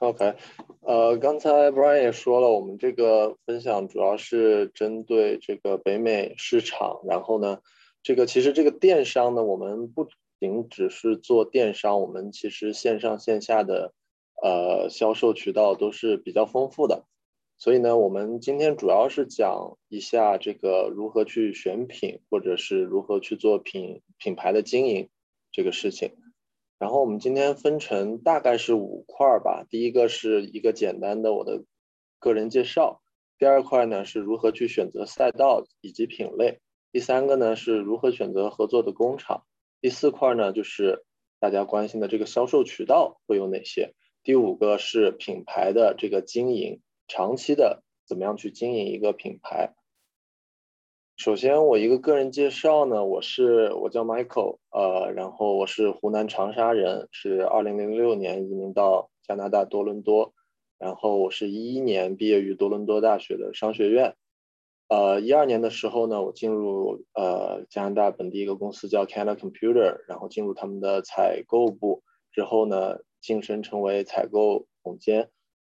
OK，呃，刚才 Brian 也说了，我们这个分享主要是针对这个北美市场。然后呢，这个其实这个电商呢，我们不仅只是做电商，我们其实线上线下的呃销售渠道都是比较丰富的。所以呢，我们今天主要是讲一下这个如何去选品，或者是如何去做品品牌的经营这个事情。然后我们今天分成大概是五块吧。第一个是一个简单的我的个人介绍，第二块呢是如何去选择赛道以及品类，第三个呢是如何选择合作的工厂，第四块呢就是大家关心的这个销售渠道会有哪些，第五个是品牌的这个经营，长期的怎么样去经营一个品牌。首先，我一个个人介绍呢，我是我叫 Michael，呃，然后我是湖南长沙人，是二零零六年移民到加拿大多伦多，然后我是一一年毕业于多伦多大学的商学院，呃，一二年的时候呢，我进入呃加拿大本地一个公司叫 Canada Computer，然后进入他们的采购部之后呢，晋升成为采购总监，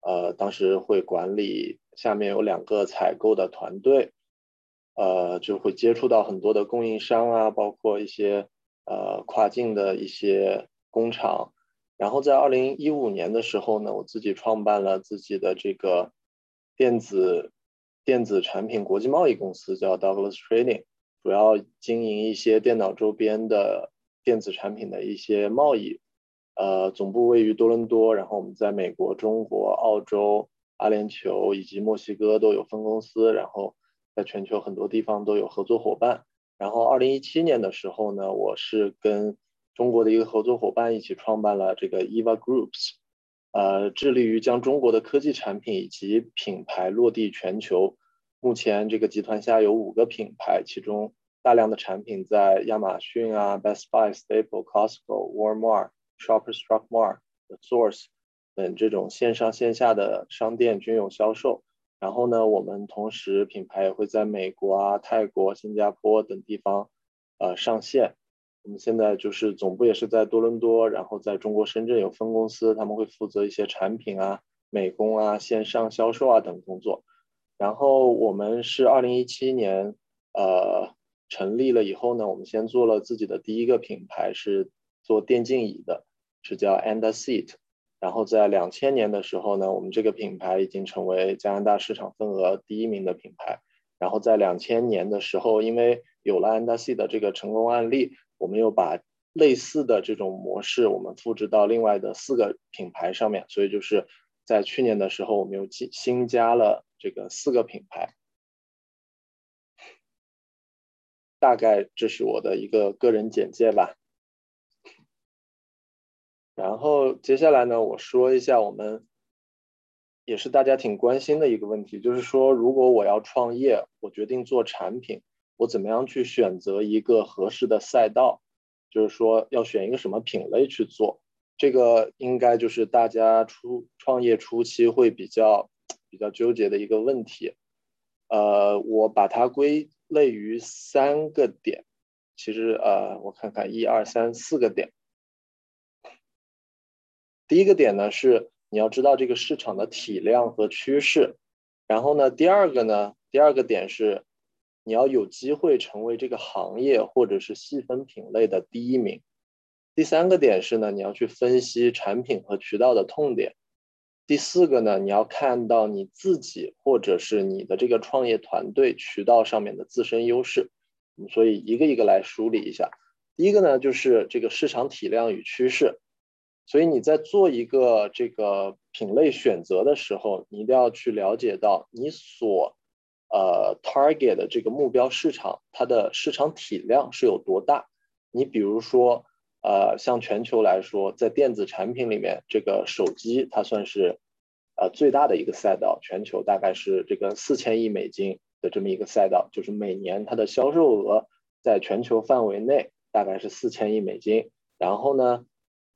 呃，当时会管理下面有两个采购的团队。呃，就会接触到很多的供应商啊，包括一些呃跨境的一些工厂。然后在二零一五年的时候呢，我自己创办了自己的这个电子电子产品国际贸易公司，叫 Douglas Trading，主要经营一些电脑周边的电子产品的一些贸易。呃，总部位于多伦多，然后我们在美国、中国、澳洲、阿联酋以及墨西哥都有分公司，然后。在全球很多地方都有合作伙伴。然后，二零一七年的时候呢，我是跟中国的一个合作伙伴一起创办了这个 Eva Groups，呃，致力于将中国的科技产品以及品牌落地全球。目前，这个集团下有五个品牌，其中大量的产品在亚马逊啊、Best Buy、Staple、Costco、Walmart、Shoppers Drug Mart、The Source 等这种线上线下的商店均有销售。然后呢，我们同时品牌也会在美国啊、泰国、新加坡等地方，呃上线。我们现在就是总部也是在多伦多，然后在中国深圳有分公司，他们会负责一些产品啊、美工啊、线上销售啊等工作。然后我们是二零一七年呃成立了以后呢，我们先做了自己的第一个品牌，是做电竞椅的，是叫 Anda Seat。然后在两千年的时候呢，我们这个品牌已经成为加拿大市场份额第一名的品牌。然后在两千年的时候，因为有了安达西的这个成功案例，我们又把类似的这种模式我们复制到另外的四个品牌上面。所以就是在去年的时候，我们又新新加了这个四个品牌。大概这是我的一个个人简介吧。然后接下来呢，我说一下我们也是大家挺关心的一个问题，就是说，如果我要创业，我决定做产品，我怎么样去选择一个合适的赛道？就是说，要选一个什么品类去做？这个应该就是大家初创业初期会比较比较纠结的一个问题。呃，我把它归类于三个点，其实呃，我看看一二三四个点。第一个点呢是你要知道这个市场的体量和趋势，然后呢，第二个呢，第二个点是你要有机会成为这个行业或者是细分品类的第一名。第三个点是呢，你要去分析产品和渠道的痛点。第四个呢，你要看到你自己或者是你的这个创业团队渠道上面的自身优势。所以一个一个来梳理一下。第一个呢，就是这个市场体量与趋势。所以你在做一个这个品类选择的时候，你一定要去了解到你所呃 target 的这个目标市场，它的市场体量是有多大。你比如说，呃，像全球来说，在电子产品里面，这个手机它算是呃最大的一个赛道，全球大概是这个四千亿美金的这么一个赛道，就是每年它的销售额在全球范围内大概是四千亿美金。然后呢？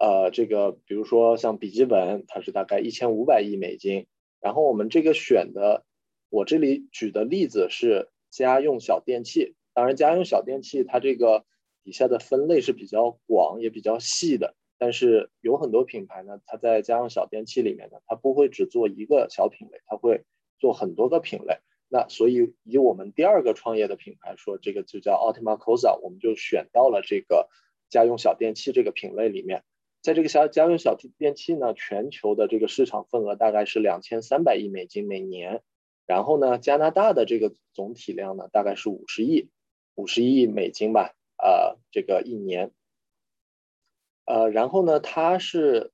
呃，这个比如说像笔记本，它是大概一千五百亿美金。然后我们这个选的，我这里举的例子是家用小电器。当然，家用小电器它这个底下的分类是比较广也比较细的。但是有很多品牌呢，它在家用小电器里面呢，它不会只做一个小品类，它会做很多个品类。那所以以我们第二个创业的品牌说，这个就叫 Ultima Cosa，我们就选到了这个家用小电器这个品类里面。在这个小家用小电器呢，全球的这个市场份额大概是两千三百亿美金每年。然后呢，加拿大的这个总体量呢，大概是五十亿，五十亿美金吧，呃，这个一年。呃，然后呢，它是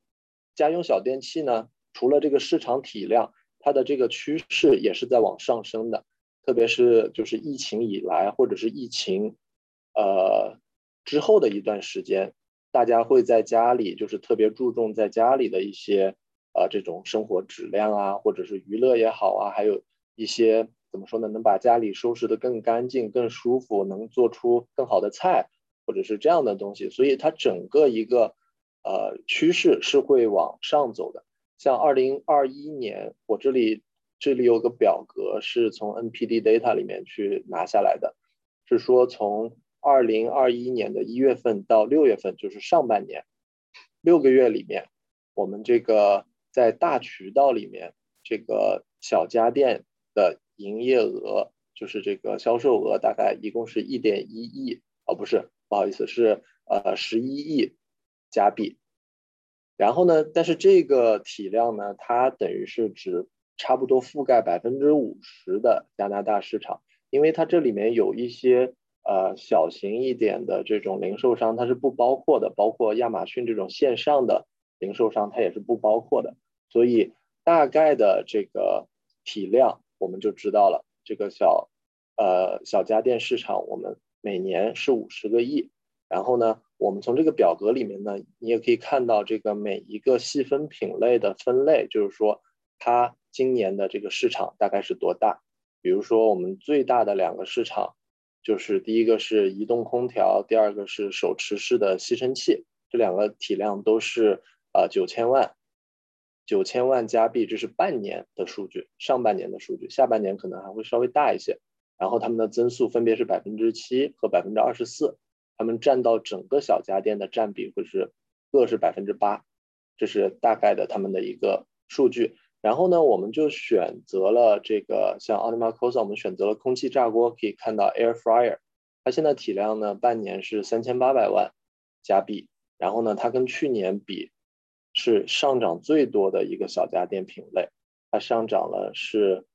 家用小电器呢，除了这个市场体量，它的这个趋势也是在往上升的。特别是就是疫情以来，或者是疫情呃之后的一段时间，大家会在家里就是特别注重在家里的一些呃这种生活质量啊，或者是娱乐也好啊，还有一些怎么说呢，能把家里收拾得更干净、更舒服，能做出更好的菜。或者是这样的东西，所以它整个一个呃趋势是会往上走的。像二零二一年，我这里这里有个表格是从 NPD data 里面去拿下来的，是说从二零二一年的一月份到六月份，就是上半年六个月里面，我们这个在大渠道里面这个小家电的营业额，就是这个销售额，大概一共是一点一亿，哦，不是。不好意思，是呃十一亿加币，然后呢，但是这个体量呢，它等于是只差不多覆盖百分之五十的加拿大市场，因为它这里面有一些呃小型一点的这种零售商，它是不包括的，包括亚马逊这种线上的零售商，它也是不包括的，所以大概的这个体量我们就知道了，这个小呃小家电市场我们。每年是五十个亿，然后呢，我们从这个表格里面呢，你也可以看到这个每一个细分品类的分类，就是说它今年的这个市场大概是多大。比如说我们最大的两个市场，就是第一个是移动空调，第二个是手持式的吸尘器，这两个体量都是呃九千万，九千万加币，这是半年的数据，上半年的数据，下半年可能还会稍微大一些。然后它们的增速分别是百分之七和百分之二十四，它们占到整个小家电的占比会是各是百分之八，这是大概的它们的一个数据。然后呢，我们就选择了这个像 a u t o m a c o s a 我们选择了空气炸锅，可以看到 Air Fryer，它现在体量呢半年是三千八百万加币，然后呢，它跟去年比是上涨最多的一个小家电品类，它上涨了是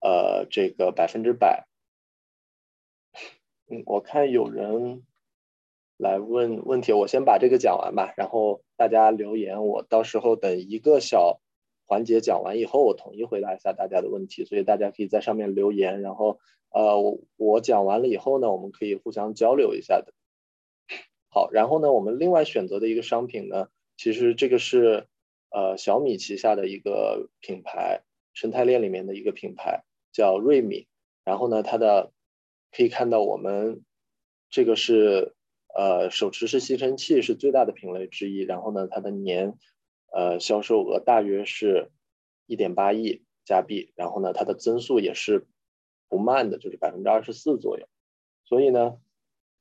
呃这个百分之百。嗯，我看有人来问问题，我先把这个讲完吧，然后大家留言，我到时候等一个小环节讲完以后，我统一回答一下大家的问题，所以大家可以在上面留言，然后呃，我我讲完了以后呢，我们可以互相交流一下的。好，然后呢，我们另外选择的一个商品呢，其实这个是呃小米旗下的一个品牌，生态链里面的一个品牌叫瑞米，然后呢，它的。可以看到，我们这个是呃手持式吸尘器是最大的品类之一。然后呢，它的年呃销售额大约是一点八亿加币。然后呢，它的增速也是不慢的，就是百分之二十四左右。所以呢，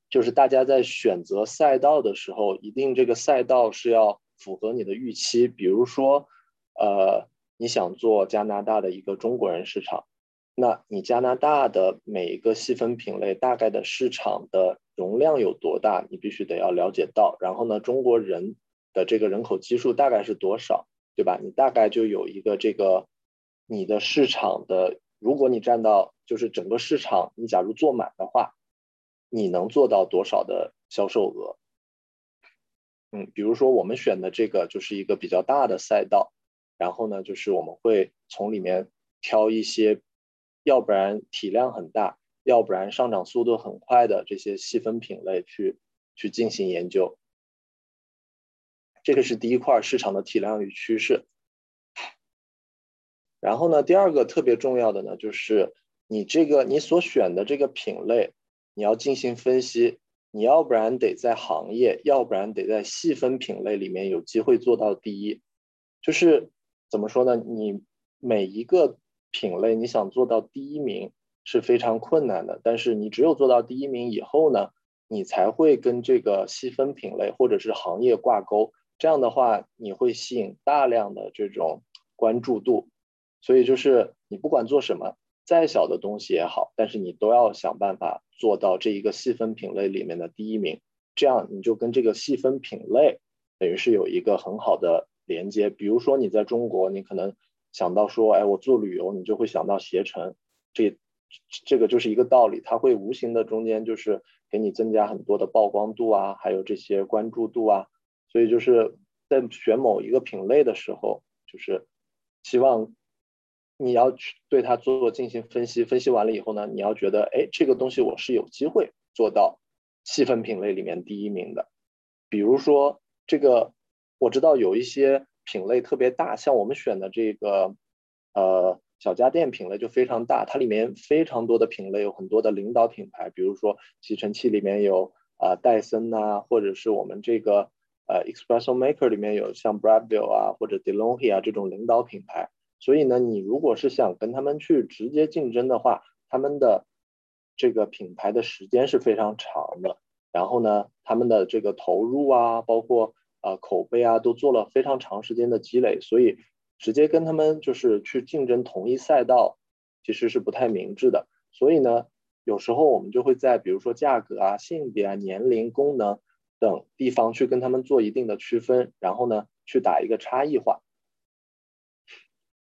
就是大家在选择赛道的时候，一定这个赛道是要符合你的预期。比如说，呃，你想做加拿大的一个中国人市场。那你加拿大的每一个细分品类大概的市场的容量有多大？你必须得要了解到。然后呢，中国人的这个人口基数大概是多少，对吧？你大概就有一个这个你的市场的，如果你占到就是整个市场，你假如做满的话，你能做到多少的销售额？嗯，比如说我们选的这个就是一个比较大的赛道，然后呢，就是我们会从里面挑一些。要不然体量很大，要不然上涨速度很快的这些细分品类去去进行研究，这个是第一块市场的体量与趋势。然后呢，第二个特别重要的呢，就是你这个你所选的这个品类，你要进行分析，你要不然得在行业，要不然得在细分品类里面有机会做到第一。就是怎么说呢？你每一个。品类你想做到第一名是非常困难的，但是你只有做到第一名以后呢，你才会跟这个细分品类或者是行业挂钩，这样的话你会吸引大量的这种关注度。所以就是你不管做什么，再小的东西也好，但是你都要想办法做到这一个细分品类里面的第一名，这样你就跟这个细分品类等于是有一个很好的连接。比如说你在中国，你可能想到说，哎，我做旅游，你就会想到携程，这这个就是一个道理，它会无形的中间就是给你增加很多的曝光度啊，还有这些关注度啊。所以就是在选某一个品类的时候，就是希望。你要去对它做进行分析，分析完了以后呢，你要觉得，哎，这个东西我是有机会做到细分品类里面第一名的。比如说这个，我知道有一些品类特别大，像我们选的这个，呃，小家电品类就非常大，它里面非常多的品类，有很多的领导品牌，比如说吸尘器里面有啊戴森呐，或者是我们这个呃，Expresso Maker 里面有像 Bradville 啊或者 DeLonghi 啊这种领导品牌。所以呢，你如果是想跟他们去直接竞争的话，他们的这个品牌的时间是非常长的，然后呢，他们的这个投入啊，包括呃口碑啊，都做了非常长时间的积累，所以直接跟他们就是去竞争同一赛道，其实是不太明智的。所以呢，有时候我们就会在比如说价格啊、性别啊、年龄、功能等地方去跟他们做一定的区分，然后呢，去打一个差异化。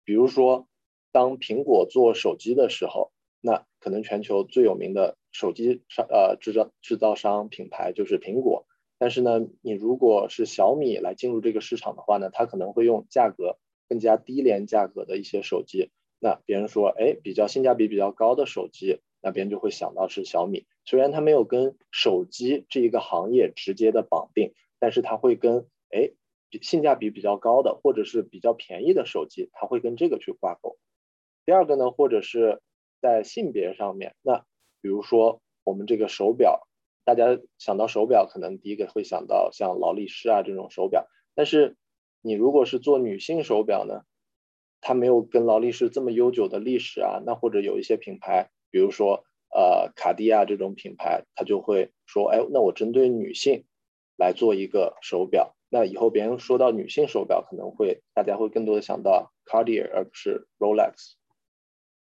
比如说，当苹果做手机的时候，那可能全球最有名的手机商呃制造制造商品牌就是苹果。但是呢，你如果是小米来进入这个市场的话呢，它可能会用价格更加低廉价格的一些手机。那别人说，哎，比较性价比比较高的手机，那别人就会想到是小米。虽然它没有跟手机这一个行业直接的绑定，但是它会跟哎。性价比比较高的，或者是比较便宜的手机，它会跟这个去挂钩。第二个呢，或者是在性别上面，那比如说我们这个手表，大家想到手表，可能第一个会想到像劳力士啊这种手表。但是你如果是做女性手表呢，它没有跟劳力士这么悠久的历史啊，那或者有一些品牌，比如说呃卡地亚这种品牌，它就会说，哎，那我针对女性来做一个手表。那以后别人说到女性手表，可能会大家会更多的想到 Cartier 而不是 Rolex。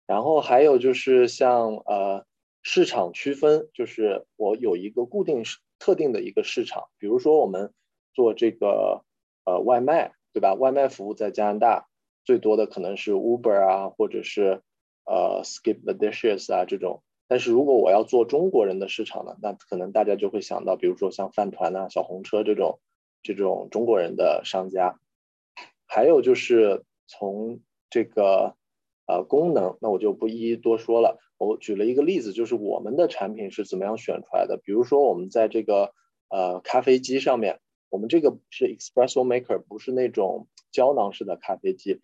然后还有就是像呃市场区分，就是我有一个固定特定的一个市场，比如说我们做这个呃外卖，对吧？外卖服务在加拿大最多的可能是 Uber 啊，或者是呃 Skip the Dishes 啊这种。但是如果我要做中国人的市场呢，那可能大家就会想到，比如说像饭团啊、小红车这种。这种中国人的商家，还有就是从这个呃功能，那我就不一一多说了。我举了一个例子，就是我们的产品是怎么样选出来的。比如说，我们在这个呃咖啡机上面，我们这个是 Espresso Maker，不是那种胶囊式的咖啡机，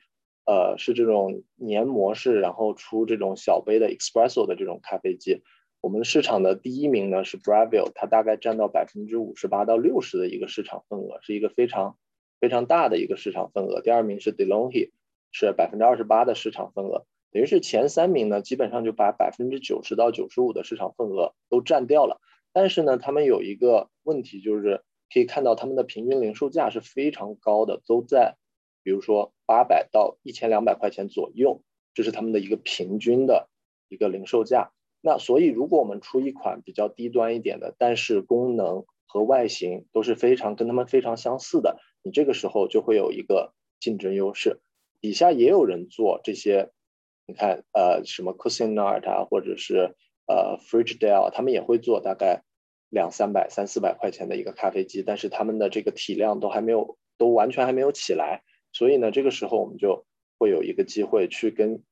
呃，是这种黏膜式，然后出这种小杯的 Espresso 的这种咖啡机。我们市场的第一名呢是 Breville，它大概占到百分之五十八到六十的一个市场份额，是一个非常非常大的一个市场份额。第二名是 DeLonghi，是百分之二十八的市场份额，等于是前三名呢基本上就把百分之九十到九十五的市场份额都占掉了。但是呢，他们有一个问题，就是可以看到他们的平均零售价是非常高的，都在比如说八百到一千两百块钱左右，这是他们的一个平均的一个零售价。那所以，如果我们出一款比较低端一点的，但是功能和外形都是非常跟他们非常相似的，你这个时候就会有一个竞争优势。底下也有人做这些，你看，呃，什么 Cuisinart 啊，或者是呃 Frigidaire，他们也会做大概两三百、三四百块钱的一个咖啡机，但是他们的这个体量都还没有，都完全还没有起来。所以呢，这个时候我们就会有一个机会去跟，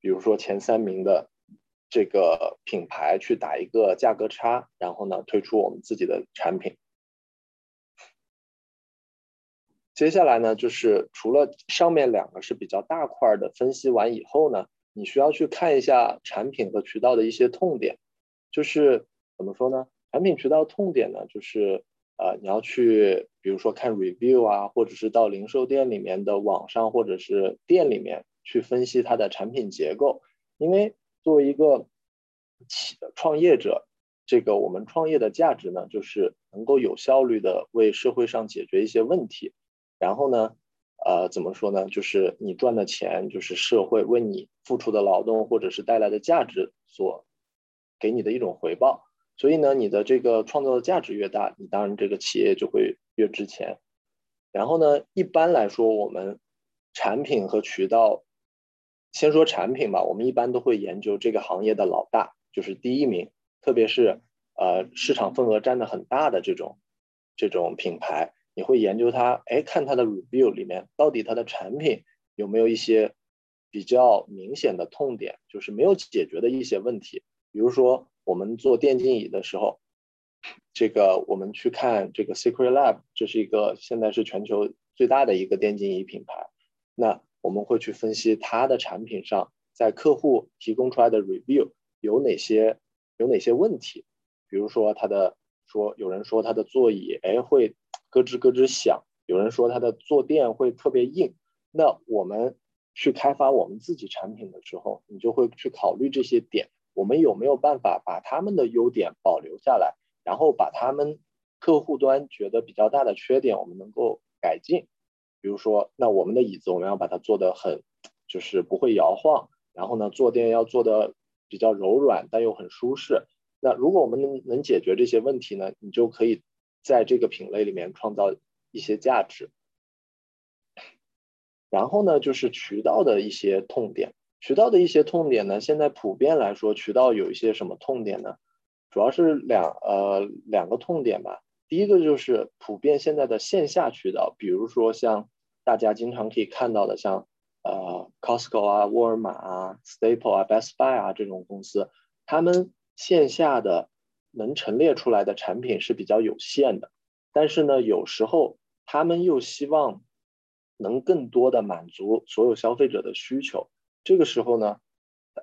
比如说前三名的。这个品牌去打一个价格差，然后呢推出我们自己的产品。接下来呢，就是除了上面两个是比较大块的分析完以后呢，你需要去看一下产品和渠道的一些痛点。就是怎么说呢？产品渠道痛点呢，就是呃，你要去比如说看 review 啊，或者是到零售店里面的网上或者是店里面去分析它的产品结构，因为。作为一个企创业者，这个我们创业的价值呢，就是能够有效率的为社会上解决一些问题。然后呢，呃，怎么说呢？就是你赚的钱，就是社会为你付出的劳动或者是带来的价值所给你的一种回报。所以呢，你的这个创造的价值越大，你当然这个企业就会越值钱。然后呢，一般来说，我们产品和渠道，先说产品吧，我们一般都会研究这个行业的老大，就是第一名，特别是呃市场份额占的很大的这种这种品牌，你会研究它，哎，看它的 review 里面到底它的产品有没有一些比较明显的痛点，就是没有解决的一些问题，比如说。我们做电竞椅的时候，这个我们去看这个 Secret Lab，这是一个现在是全球最大的一个电竞椅品牌。那我们会去分析它的产品上，在客户提供出来的 review 有哪些有哪些问题。比如说它的说，有人说它的座椅哎会咯吱咯吱响，有人说它的坐垫会特别硬。那我们去开发我们自己产品的时候，你就会去考虑这些点。我们有没有办法把他们的优点保留下来，然后把他们客户端觉得比较大的缺点，我们能够改进？比如说，那我们的椅子我们要把它做得很，就是不会摇晃，然后呢，坐垫要做的比较柔软，但又很舒适。那如果我们能能解决这些问题呢，你就可以在这个品类里面创造一些价值。然后呢，就是渠道的一些痛点。渠道的一些痛点呢，现在普遍来说，渠道有一些什么痛点呢？主要是两呃两个痛点吧。第一个就是普遍现在的线下渠道，比如说像大家经常可以看到的，像呃 Costco 啊、沃尔玛啊、Staple 啊、Best Buy 啊这种公司，他们线下的能陈列出来的产品是比较有限的。但是呢，有时候他们又希望能更多的满足所有消费者的需求。这个时候呢，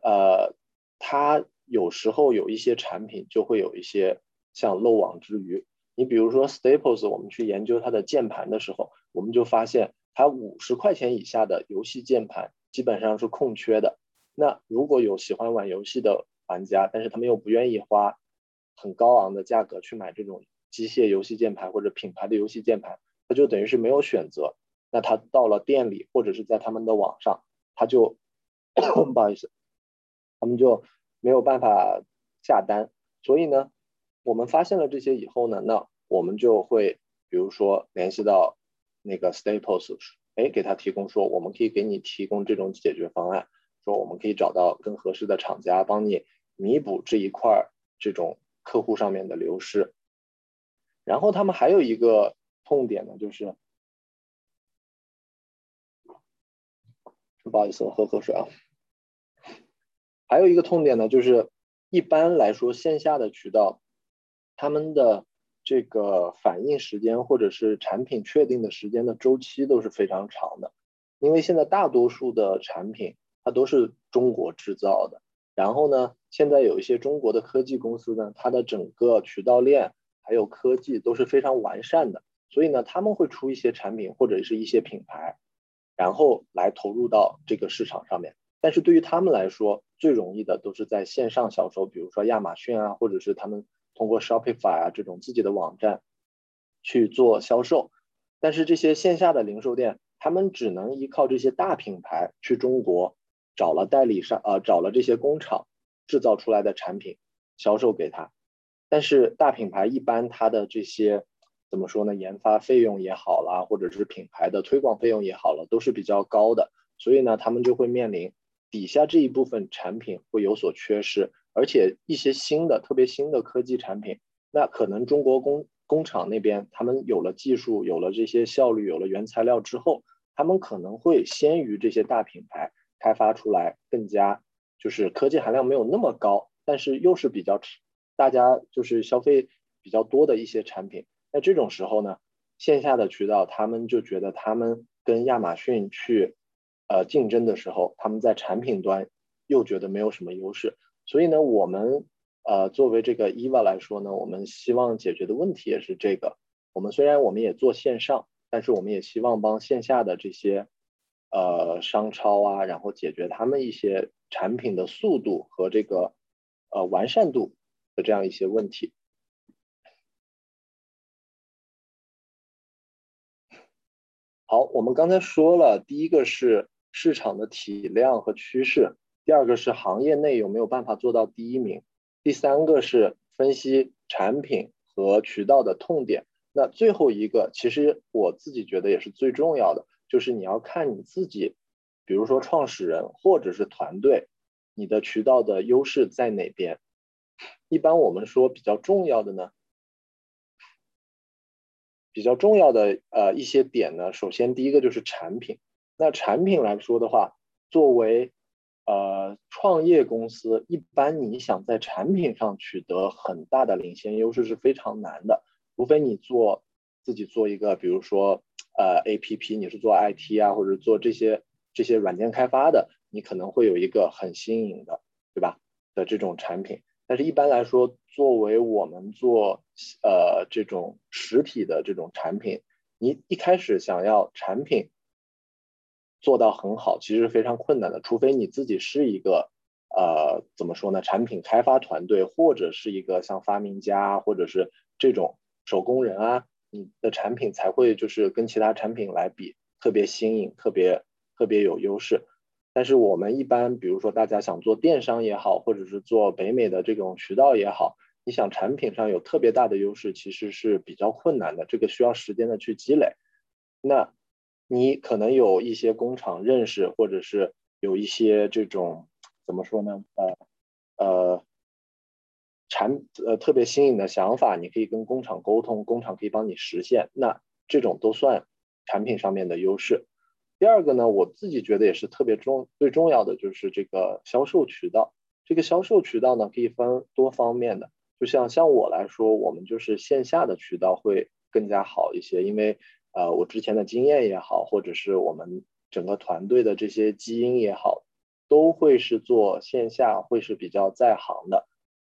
呃，它有时候有一些产品就会有一些像漏网之鱼。你比如说 Staples，我们去研究它的键盘的时候，我们就发现它五十块钱以下的游戏键盘基本上是空缺的。那如果有喜欢玩游戏的玩家，但是他们又不愿意花很高昂的价格去买这种机械游戏键盘或者品牌的游戏键盘，他就等于是没有选择。那他到了店里或者是在他们的网上，他就。不好意思，他们就没有办法下单。所以呢，我们发现了这些以后呢，那我们就会比如说联系到那个 Staples，哎，给他提供说，我们可以给你提供这种解决方案，说我们可以找到更合适的厂家，帮你弥补这一块这种客户上面的流失。然后他们还有一个痛点呢，就是不好意思，我喝口水啊。还有一个痛点呢，就是一般来说线下的渠道，他们的这个反应时间或者是产品确定的时间的周期都是非常长的，因为现在大多数的产品它都是中国制造的，然后呢，现在有一些中国的科技公司呢，它的整个渠道链还有科技都是非常完善的，所以呢，他们会出一些产品或者是一些品牌，然后来投入到这个市场上面。但是对于他们来说，最容易的都是在线上销售，比如说亚马逊啊，或者是他们通过 Shopify 啊这种自己的网站去做销售。但是这些线下的零售店，他们只能依靠这些大品牌去中国找了代理商，呃，找了这些工厂制造出来的产品销售给他。但是大品牌一般它的这些怎么说呢？研发费用也好啦，或者是品牌的推广费用也好了，都是比较高的，所以呢，他们就会面临。底下这一部分产品会有所缺失，而且一些新的、特别新的科技产品，那可能中国工工厂那边他们有了技术、有了这些效率、有了原材料之后，他们可能会先于这些大品牌开发出来更加就是科技含量没有那么高，但是又是比较大家就是消费比较多的一些产品。那这种时候呢，线下的渠道他们就觉得他们跟亚马逊去。呃，竞争的时候，他们在产品端又觉得没有什么优势，所以呢，我们呃作为这个 EVA 来说呢，我们希望解决的问题也是这个。我们虽然我们也做线上，但是我们也希望帮线下的这些呃商超啊，然后解决他们一些产品的速度和这个呃完善度的这样一些问题。好，我们刚才说了，第一个是市场的体量和趋势，第二个是行业内有没有办法做到第一名，第三个是分析产品和渠道的痛点。那最后一个，其实我自己觉得也是最重要的，就是你要看你自己，比如说创始人或者是团队，你的渠道的优势在哪边。一般我们说比较重要的呢，比较重要的呃一些点呢，首先第一个就是产品。那产品来说的话，作为呃创业公司，一般你想在产品上取得很大的领先优势是非常难的。除非你做自己做一个，比如说呃 A P P，你是做 I T 啊，或者做这些这些软件开发的，你可能会有一个很新颖的，对吧？的这种产品。但是一般来说，作为我们做呃这种实体的这种产品，你一开始想要产品做到很好，其实非常困难的。除非你自己是一个呃怎么说呢？产品开发团队，或者是一个像发明家，或者是这种。手工人啊，你的产品才会就是跟其他产品来比特别新颖，特别特别有优势。但是我们一般，比如说大家想做电商也好，或者是做北美的这种渠道也好，你想产品上有特别大的优势，其实是比较困难的，这个需要时间的去积累。那你可能有一些工厂认识，或者是有一些这种怎么说呢？呃呃。产呃特别新颖的想法，你可以跟工厂沟通，工厂可以帮你实现，那这种都算产品上面的优势。第二个呢，我自己觉得也是特别重最重要的，就是这个销售渠道。这个销售渠道呢，可以分多方面的，就像像我来说，我们就是线下的渠道会更加好一些，因为呃我之前的经验也好，或者是我们整个团队的这些基因也好，都会是做线下，会是比较在行的。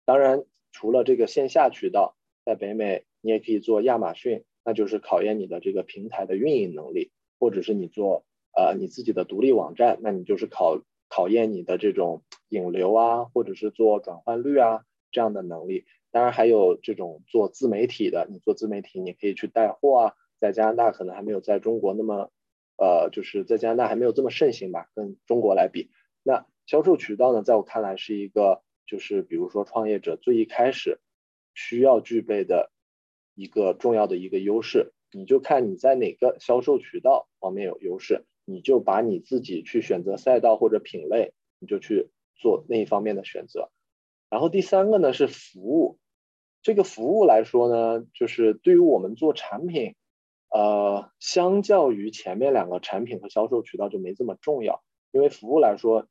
当然，除了这个线下渠道，在北美你也可以做亚马逊，那就是考验你的这个平台的运营能力，或者是你做呃你自己的独立网站，那你就是考考验你的这种引流啊，或者是做转换率啊这样的能力。当然还有这种做自媒体的，你做自媒体你可以去带货啊，在加拿大可能还没有在中国那么呃就是在加拿大还没有这么盛行吧，跟中国来比，那销售渠道呢，在我看来是一个。就是比如说，创业者最一开始需要具备的一个重要的一个优势，你就看你在哪个销售渠道方面有优势，你就把你自己去选择赛道或者品类，你就去做那一方面的选择。然后第三个呢是服务，这个服务来说呢，就是对于我们做产品，呃，相较于前面两个产品和销售渠道就没这么重要，因为服务来说，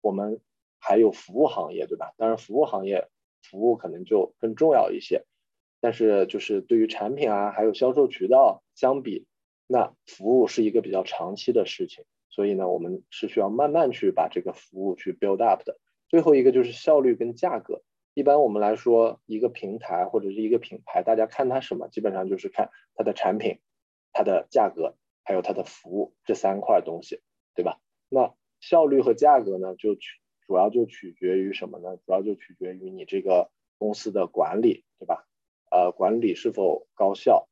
我们。还有服务行业，对吧？当然，服务行业服务可能就更重要一些。但是，就是对于产品啊，还有销售渠道相比，那服务是一个比较长期的事情。所以呢，我们是需要慢慢去把这个服务去 build up 的。最后一个就是效率跟价格。一般我们来说，一个平台或者是一个品牌，大家看它什么？基本上就是看它的产品、它的价格，还有它的服务这三块东西，对吧？那效率和价格呢，就取。主要就取决于什么呢？主要就取决于你这个公司的管理，对吧？呃，管理是否高效？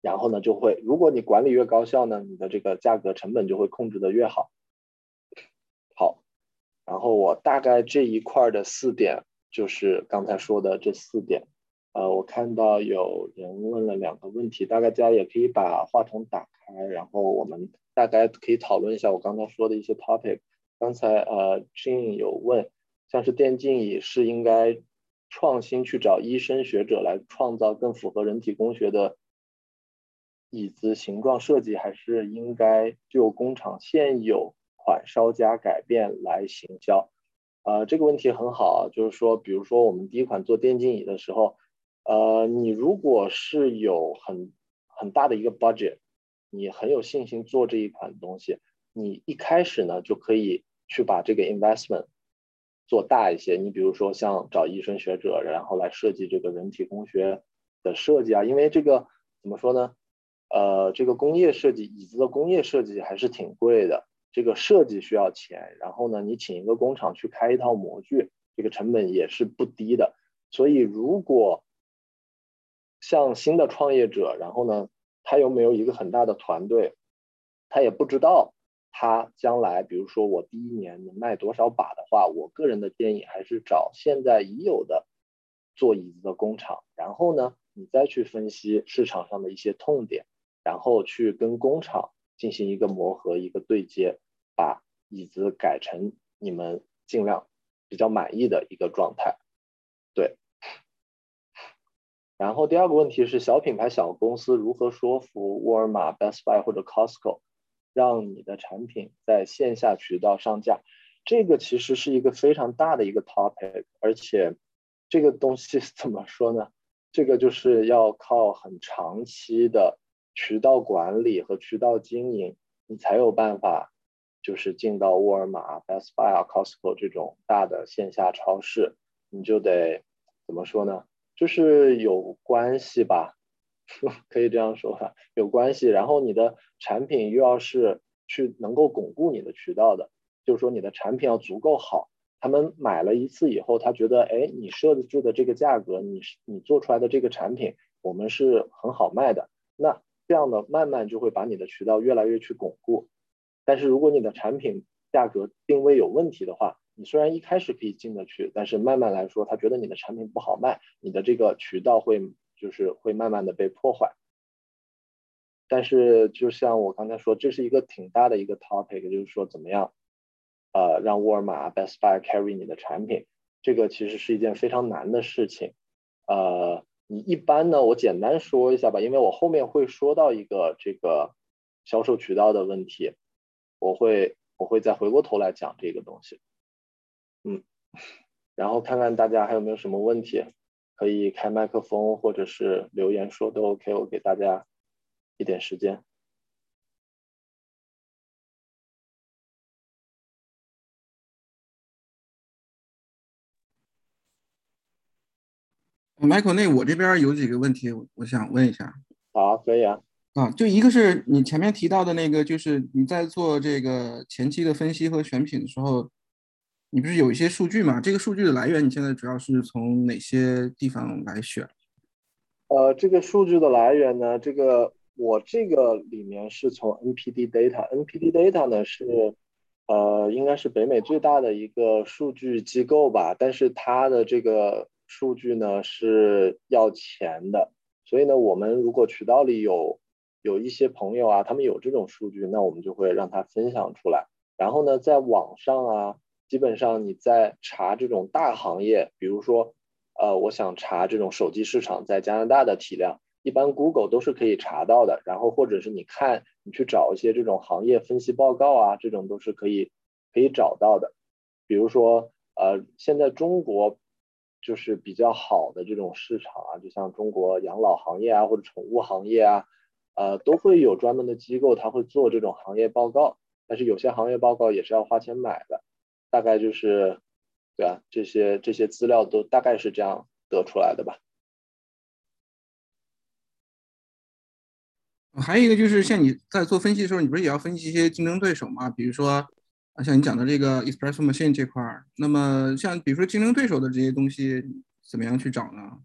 然后呢，就会如果你管理越高效呢，你的这个价格成本就会控制的越好。好，然后我大概这一块的四点就是刚才说的这四点。呃，我看到有人问了两个问题，大概家也可以把话筒打开，然后我们大概可以讨论一下我刚才说的一些 topic。刚才呃，Jin 有问，像是电竞椅是应该创新去找医生学者来创造更符合人体工学的椅子形状设计，还是应该就工厂现有款稍加改变来行销？呃，这个问题很好，就是说，比如说我们第一款做电竞椅的时候，呃，你如果是有很很大的一个 budget，你很有信心做这一款东西，你一开始呢就可以。去把这个 investment 做大一些，你比如说像找医生学者，然后来设计这个人体工学的设计啊，因为这个怎么说呢？呃，这个工业设计椅子的工业设计还是挺贵的，这个设计需要钱，然后呢，你请一个工厂去开一套模具，这个成本也是不低的。所以如果像新的创业者，然后呢，他又没有一个很大的团队，他也不知道他将来，比如说我第一年能卖多少把的话，我个人的建议还是找现在已有的做椅子的工厂，然后呢，你再去分析市场上的一些痛点，然后去跟工厂进行一个磨合、一个对接，把椅子改成你们尽量比较满意的一个状态。然后第二个问题是，小品牌、小公司如何说服沃尔玛、Best Buy 或者 Costco，让你的产品在线下渠道上架？这个其实是一个非常大的一个 topic，而且这个东西 怎么说呢？这个就是要靠很长期的渠道管理和渠道经营，你才有办法，就是进到沃尔玛、Best Buy 啊、Costco 这种大的线下超市，你就得怎么说呢？就是有关系吧，可以这样说吧，有关系。然后你的产品又要是去能够巩固你的渠道的，就是说你的产品要足够好，他们买了一次以后，他觉得，哎，你设置的这个价格，你你做出来的这个产品，我们是很好卖的。那这样的慢慢就会把你的渠道越来越去巩固。但是如果你的产品价格定位有问题的话，你虽然一开始可以进得去，但是慢慢来说，他觉得你的产品不好卖，你的这个渠道会就是会慢慢的被破坏。但是就像我刚才说，这是一个挺大的一个 topic，就是说怎么样，呃，让沃尔玛、Best Buy carry 你的产品，这个其实是一件非常难的事情。呃，你一般呢，我简单说一下吧，因为我后面会说到一个这个销售渠道的问题，我会我会再回过头来讲这个东西。嗯，然后看看大家还有没有什么问题，可以开麦克风或者是留言说都 OK，我给大家一点时间。Michael，那我这边有几个问题，我想问一下。好，可以啊。啊，就一个是你前面提到的那个，就是你在做这个前期的分析和选品的时候。你不是有一些数据吗？这个数据的来源，你现在主要是从哪些地方来选？呃，这个数据的来源呢？这个我这个里面是从 NPD Data，NPD Data 呢是呃应该是北美最大的一个数据机构吧，但是它的这个数据呢是要钱的，所以呢，我们如果渠道里有有一些朋友啊，他们有这种数据，那我们就会让他分享出来，然后呢，在网上啊。基本上你在查这种大行业，比如说，呃，我想查这种手机市场在加拿大的体量，一般 Google 都是可以查到的。然后或者是你看，你去找一些这种行业分析报告啊，这种都是可以可以找到的。比如说，呃，现在中国就是比较好的这种市场啊，就像中国养老行业啊，或者宠物行业啊，呃，都会有专门的机构，他会做这种行业报告。但是有些行业报告也是要花钱买的。大概就是，对啊，这些这些资料都大概是这样得出来的吧。还有一个就是，像你在做分析的时候，你不是也要分析一些竞争对手嘛？比如说，啊，像你讲的这个 Espresso Machine 这块儿，那么像比如说竞争对手的这些东西，怎么样去找呢？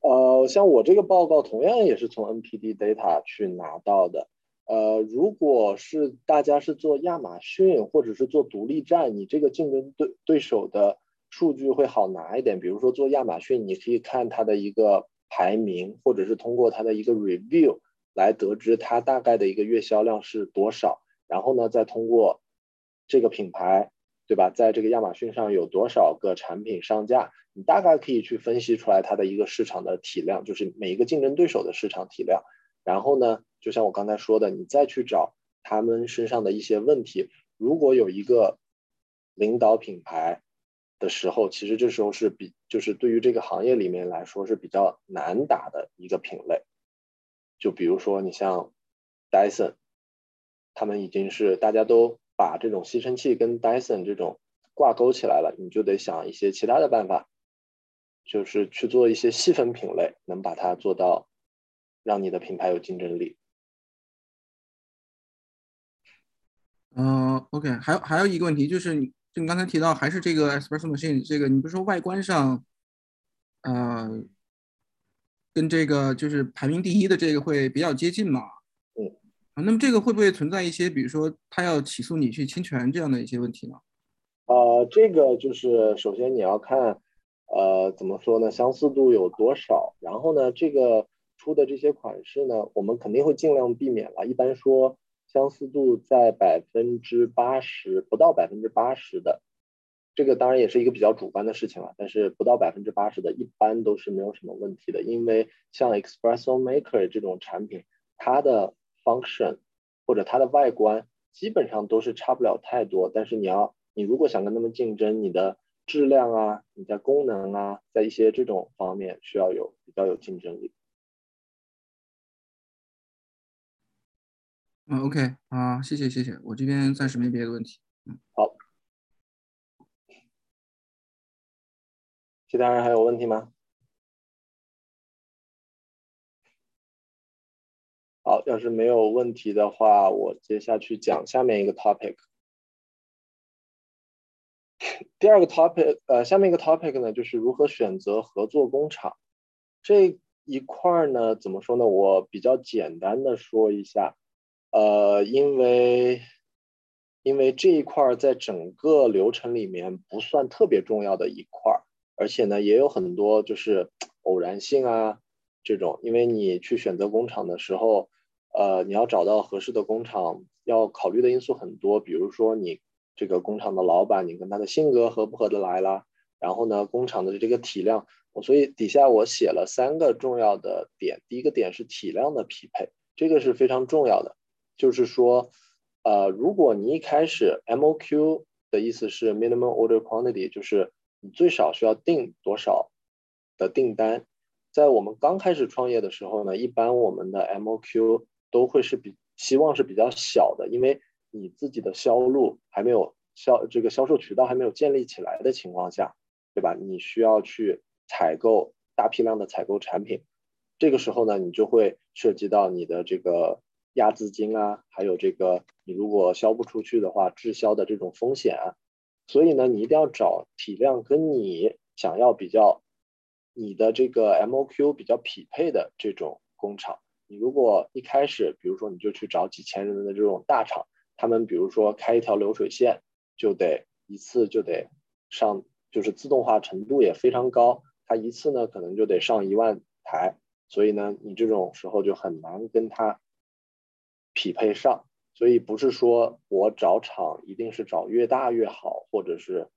呃，像我这个报告，同样也是从 NPD Data 去拿到的。呃，如果是大家是做亚马逊或者是做独立站，你这个竞争对对手的数据会好拿一点。比如说做亚马逊，你可以看它的一个排名，或者是通过它的一个 review 来得知它大概的一个月销量是多少。然后呢，再通过这个品牌，对吧，在这个亚马逊上有多少个产品上架，你大概可以去分析出来它的一个市场的体量，就是每一个竞争对手的市场体量。然后呢？就像我刚才说的，你再去找他们身上的一些问题，如果有一个领导品牌的时候，其实这时候是比就是对于这个行业里面来说是比较难打的一个品类。就比如说你像 Dyson，他们已经是大家都把这种吸尘器跟 Dyson 这种挂钩起来了，你就得想一些其他的办法，就是去做一些细分品类，能把它做到让你的品牌有竞争力。嗯，OK，还有还有一个问题就是，你就你刚才提到还是这个 Espresso Machine 这个，你不是说外观上，呃，跟这个就是排名第一的这个会比较接近吗？嗯，啊，那么这个会不会存在一些，比如说他要起诉你去侵权这样的一些问题呢？呃，这个就是首先你要看，呃，怎么说呢，相似度有多少，然后呢，这个出的这些款式呢，我们肯定会尽量避免了。一般说相似度在百分之八十不到百分之八十的，这个当然也是一个比较主观的事情了，但是不到百分之八十的，一般都是没有什么问题的，因为像 Espresso Maker 这种产品，它的 function 或者它的外观基本上都是差不了太多，但是你要。你如果想跟他们竞争，你的质量啊，你在功能啊，在一些这种方面需要有比较有竞争力。嗯，OK，啊，谢谢谢谢，我这边暂时没别的问题。嗯，好，其他人还有问题吗？好，要是没有问题的话，我接下去讲下面一个 topic。第二个 topic，呃，下面一个 topic 呢，就是如何选择合作工厂。这一块呢，怎么说呢？我比较简单的说一下，呃，因为因为这一块在整个流程里面不算特别重要的一块，而且呢，也有很多就是偶然性啊这种。因为你去选择工厂的时候，呃，你要找到合适的工厂，要考虑的因素很多，比如说你。这个工厂的老板，你跟他的性格合不合得来啦？然后呢，工厂的这个体量，我所以底下我写了三个重要的点。第一个点是体量的匹配，这个是非常重要的。就是说，呃，如果你一开始 MOQ 的意思是 minimum order quantity，就是你最少需要订多少的订单。在我们刚开始创业的时候呢，一般我们的 MOQ 都会是比希望是比较小的，因为。你自己的销路还没有销，这个销售渠道还没有建立起来的情况下，对吧？你需要去采购大批量的采购产品，这个时候呢，你就会涉及到你的这个压资金啊，还有这个你如果销不出去的话，滞销的这种风险啊。所以呢，你一定要找体量跟你想要比较，你的这个 MOQ 比较匹配的这种工厂。你如果一开始，比如说你就去找几千人的这种大厂。他们比如说开一条流水线，就得一次就得上，就是自动化程度也非常高，它一次呢可能就得上一万台，所以呢你这种时候就很难跟它匹配上。所以不是说我找厂一定是找越大越好，或者是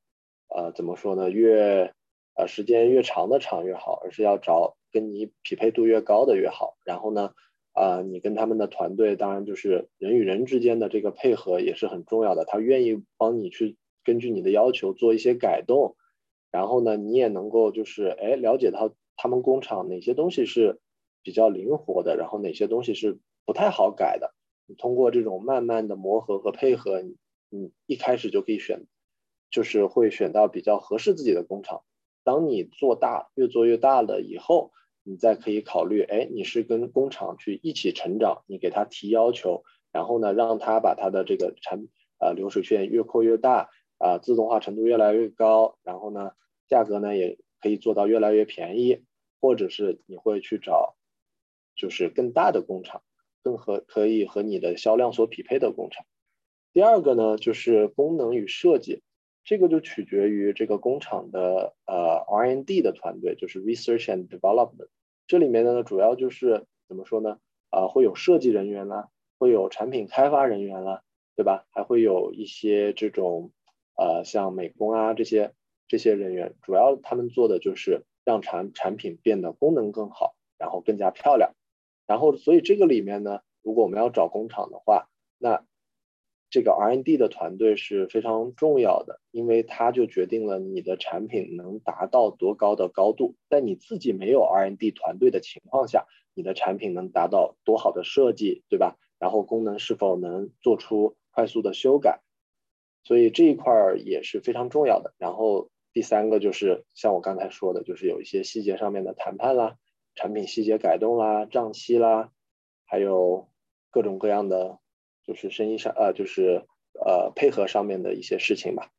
呃怎么说呢越呃时间越长的厂越好，而是要找跟你匹配度越高的越好。然后呢。啊，你跟他们的团队，当然就是人与人之间的这个配合也是很重要的。他愿意帮你去根据你的要求做一些改动，然后呢，你也能够就是哎了解到他们工厂哪些东西是比较灵活的，然后哪些东西是不太好改的。通过这种慢慢的磨合和配合，你你一开始就可以选，就是会选到比较合适自己的工厂。当你做大，越做越大了以后。你再可以考虑，哎，你是跟工厂去一起成长，你给他提要求，然后呢，让他把他的这个产呃流水线越扩越大，啊，自动化程度越来越高，然后呢，价格呢也可以做到越来越便宜，或者是你会去找，就是更大的工厂，更和可以和你的销量所匹配的工厂。第二个呢，就是功能与设计。这个就取决于这个工厂的呃 R&D 的团队，就是 Research and Development。这里面呢，主要就是怎么说呢？啊，会有设计人员啦，会有产品开发人员啦，对吧？还会有一些这种呃像美工啊这些这些人员，主要他们做的就是让产产品变得功能更好，然后更加漂亮。然后，所以这个里面呢，如果我们要找工厂的话，那这个 R&D 的团队是非常重要的，因为它就决定了你的产品能达到多高的高度。在你自己没有 R&D 团队的情况下，你的产品能达到多好的设计，对吧？然后功能是否能做出快速的修改？所以这一块儿也是非常重要的。然后第三个就是像我刚才说的，就是有一些细节上面的谈判啦，产品细节改动啦，账期啦，还有各种各样的，就是生意上，呃，就是呃配合上面的一些事情吧。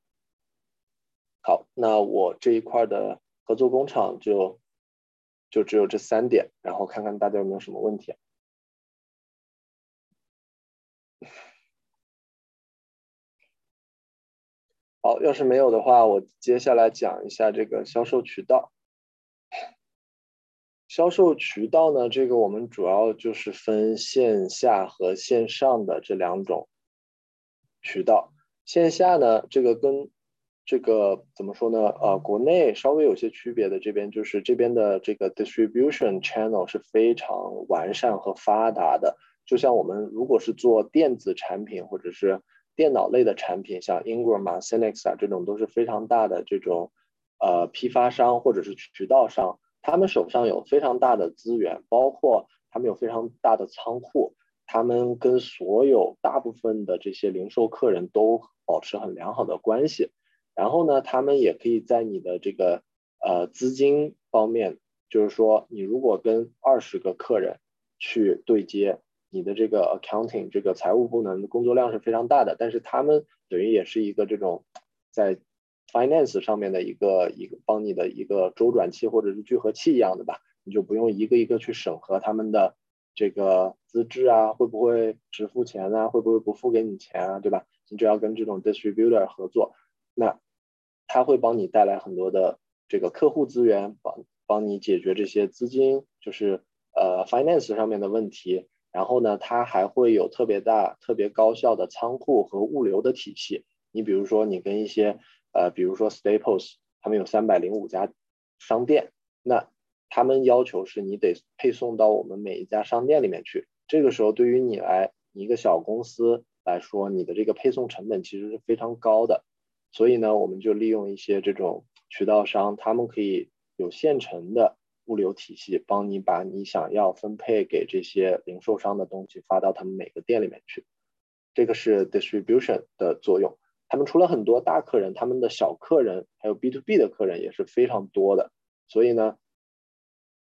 好，那我这一块的合作工厂就就只有这三点，然后看看大家有没有什么问题。好，要是没有的话，我接下来讲一下这个销售渠道。销售渠道呢，这个我们主要就是分线下和线上的这两种渠道。线下呢，这个跟这个怎么说呢？呃，国内稍微有些区别的，这边就是这边的这个 distribution channel 是非常完善和发达的。就像我们如果是做电子产品或者是电脑类的产品，像 Ingram 啊、c y n e x 啊这种都是非常大的这种呃批发商或者是渠道商，他们手上有非常大的资源，包括他们有非常大的仓库，他们跟所有大部分的这些零售客人都保持很良好的关系。然后呢，他们也可以在你的这个呃资金方面，就是说你如果跟二十个客人去对接。你的这个 accounting 这个财务部门的工作量是非常大的，但是他们等于也是一个这种在 finance 上面的一个一个帮你的一个周转器或者是聚合器一样的吧，你就不用一个一个去审核他们的这个资质啊，会不会只付钱啊，会不会不付给你钱啊，对吧？你只要跟这种 distributor 合作，那他会帮你带来很多的这个客户资源，帮帮你解决这些资金就是呃 finance 上面的问题。然后呢，它还会有特别大、特别高效的仓库和物流的体系。你比如说，你跟一些呃，比如说 Staples，他们有三百零五家商店，那他们要求是你得配送到我们每一家商店里面去。这个时候，对于你来你一个小公司来说，你的这个配送成本其实是非常高的。所以呢，我们就利用一些这种渠道商，他们可以有现成的。物流体系帮你把你想要分配给这些零售商的东西发到他们每个店里面去，这个是 distribution 的作用。他们除了很多大客人，他们的小客人还有 B to B 的客人也是非常多的。所以呢，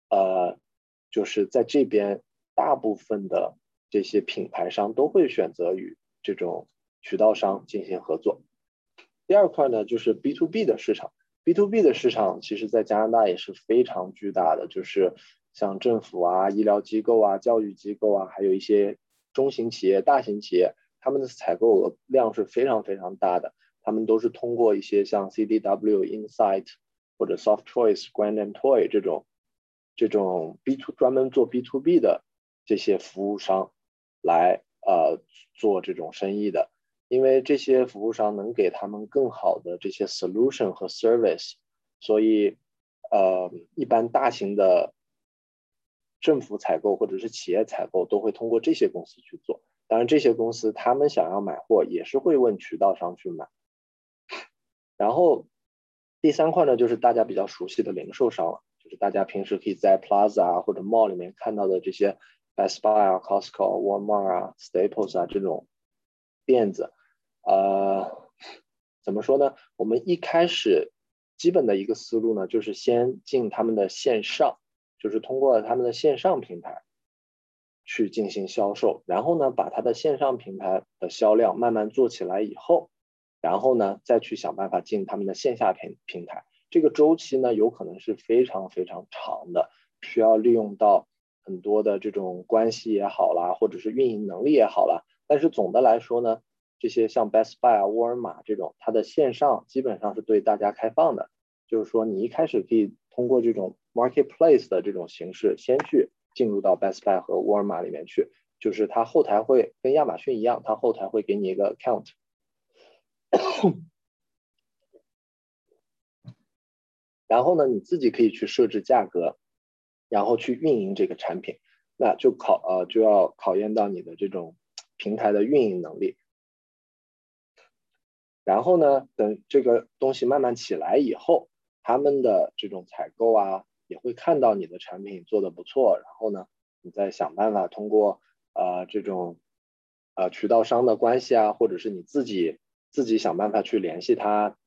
呃，就是在这边大部分的这些品牌商都会选择与这种渠道商进行合作。第二块呢，就是 B to B 的市场。B to B 的市场，其实在加拿大也是非常巨大的，就是像政府啊、医疗机构啊、教育机构啊，还有一些中型企业、大型企业，他们的采购额量是非常非常大的。他们都是通过一些像 CDW、Insight 或者 Soft Choice、Grand and Toy 这种这种 B to 专门做 B to B 的这些服务商来呃做这种生意的。因为这些服务商能给他们更好的这些 solution 和 service，所以，呃，一般大型的政府采购或者是企业采购都会通过这些公司去做。当然，这些公司他们想要买货也是会问渠道商去买。然后，第三块呢，就是大家比较熟悉的零售商了，就是大家平时可以在 Plaza 啊或者 Mall 里面看到的这些 Best Buy 啊、Costco、Walmart 啊、Staples 啊这种店子。呃，怎么说呢？我们一开始基本的一个思路呢，就是先进他们的线上，就是通过他们的线上平台去进行销售，然后呢，把它的线上平台的销量慢慢做起来以后，然后呢，再去想办法进他们的线下平平台。这个周期呢，有可能是非常非常长的，需要利用到很多的这种关系也好啦，或者是运营能力也好啦。但是总的来说呢。这些像 Best Buy 啊、沃尔玛这种，它的线上基本上是对大家开放的，就是说你一开始可以通过这种 Marketplace 的这种形式，先去进入到 Best Buy 和沃尔玛里面去，就是它后台会跟亚马逊一样，它后台会给你一个 account，然后呢，你自己可以去设置价格，然后去运营这个产品，那就考呃就要考验到你的这种平台的运营能力。然后呢，等这个东西慢慢起来以后，他们的这种采购啊，也会看到你的产品做的不错，然后呢，你再想办法通过呃这种呃渠道商的关系啊，或者是你自己自己想办法去联系他，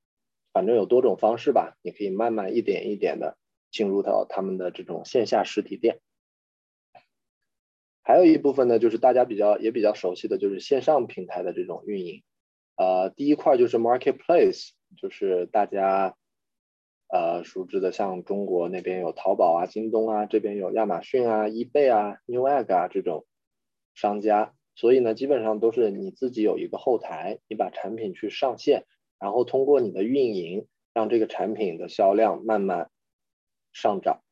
反正有多种方式吧，你可以慢慢一点一点的进入到他们的这种线下实体店。还有一部分呢，就是大家比较也比较熟悉的就是线上平台的这种运营。呃，第一块就是 marketplace，就是大家呃熟知的，像中国那边有淘宝啊、京东啊，这边有亚马逊啊、eBay 啊、Newegg 啊这种商家，所以呢，基本上都是你自己有一个后台，你把产品去上线，然后通过你的运营，让这个产品的销量慢慢上涨。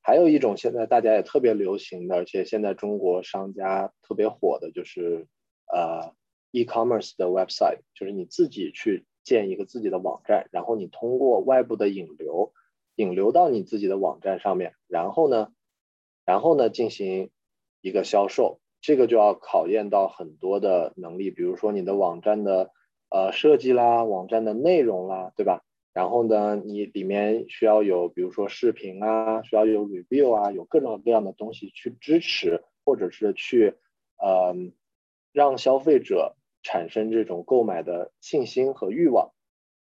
还有一种现在大家也特别流行的，而且现在中国商家特别火的，就是呃 e-commerce 的 website，就是你自己去建一个自己的网站，然后你通过外部的引流，引流到你自己的网站上面，然后呢，然后呢进行一个销售，这个就要考验到很多的能力，比如说你的网站的呃设计啦，网站的内容啦，对吧？然后呢，你里面需要有，比如说视频啊，需要有 review 啊，有各种各样的东西去支持，或者是去，呃，让消费者产生这种购买的信心和欲望。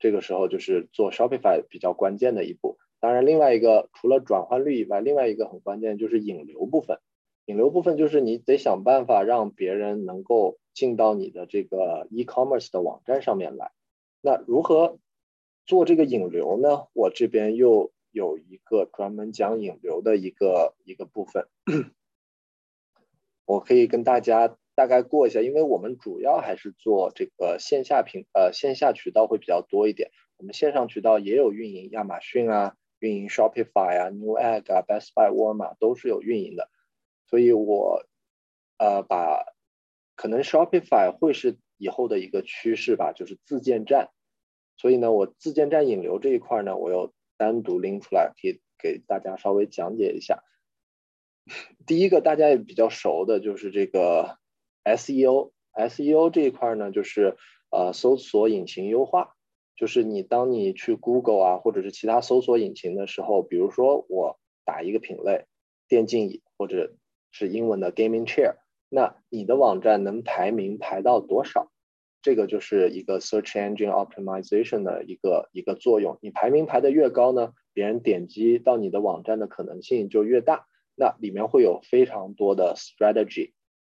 这个时候就是做 Shopify 比较关键的一步。当然，另外一个除了转换率以外，另外一个很关键就是引流部分。引流部分就是你得想办法让别人能够进到你的这个 e-commerce 的网站上面来。那如何？做这个引流呢，我这边又有一个专门讲引流的一个一个部分，我可以跟大家大概过一下，因为我们主要还是做这个线下平呃线下渠道会比较多一点，我们线上渠道也有运营亚马逊啊，运营 Shopify 啊，Newegg 啊，Best Buy、沃尔玛都是有运营的，所以我呃把可能 Shopify 会是以后的一个趋势吧，就是自建站。所以呢，我自建站引流这一块呢，我又单独拎出来，可以给大家稍微讲解一下。第一个大家也比较熟的就是这个 SEO，SEO 这一块呢，就是呃搜索引擎优化，就是你当你去 Google 啊，或者是其他搜索引擎的时候，比如说我打一个品类，电竞椅或者是英文的 gaming chair，那你的网站能排名排到多少？这个就是一个 search engine optimization 的一个一个作用。你排名排的越高呢，别人点击到你的网站的可能性就越大。那里面会有非常多的 strategy，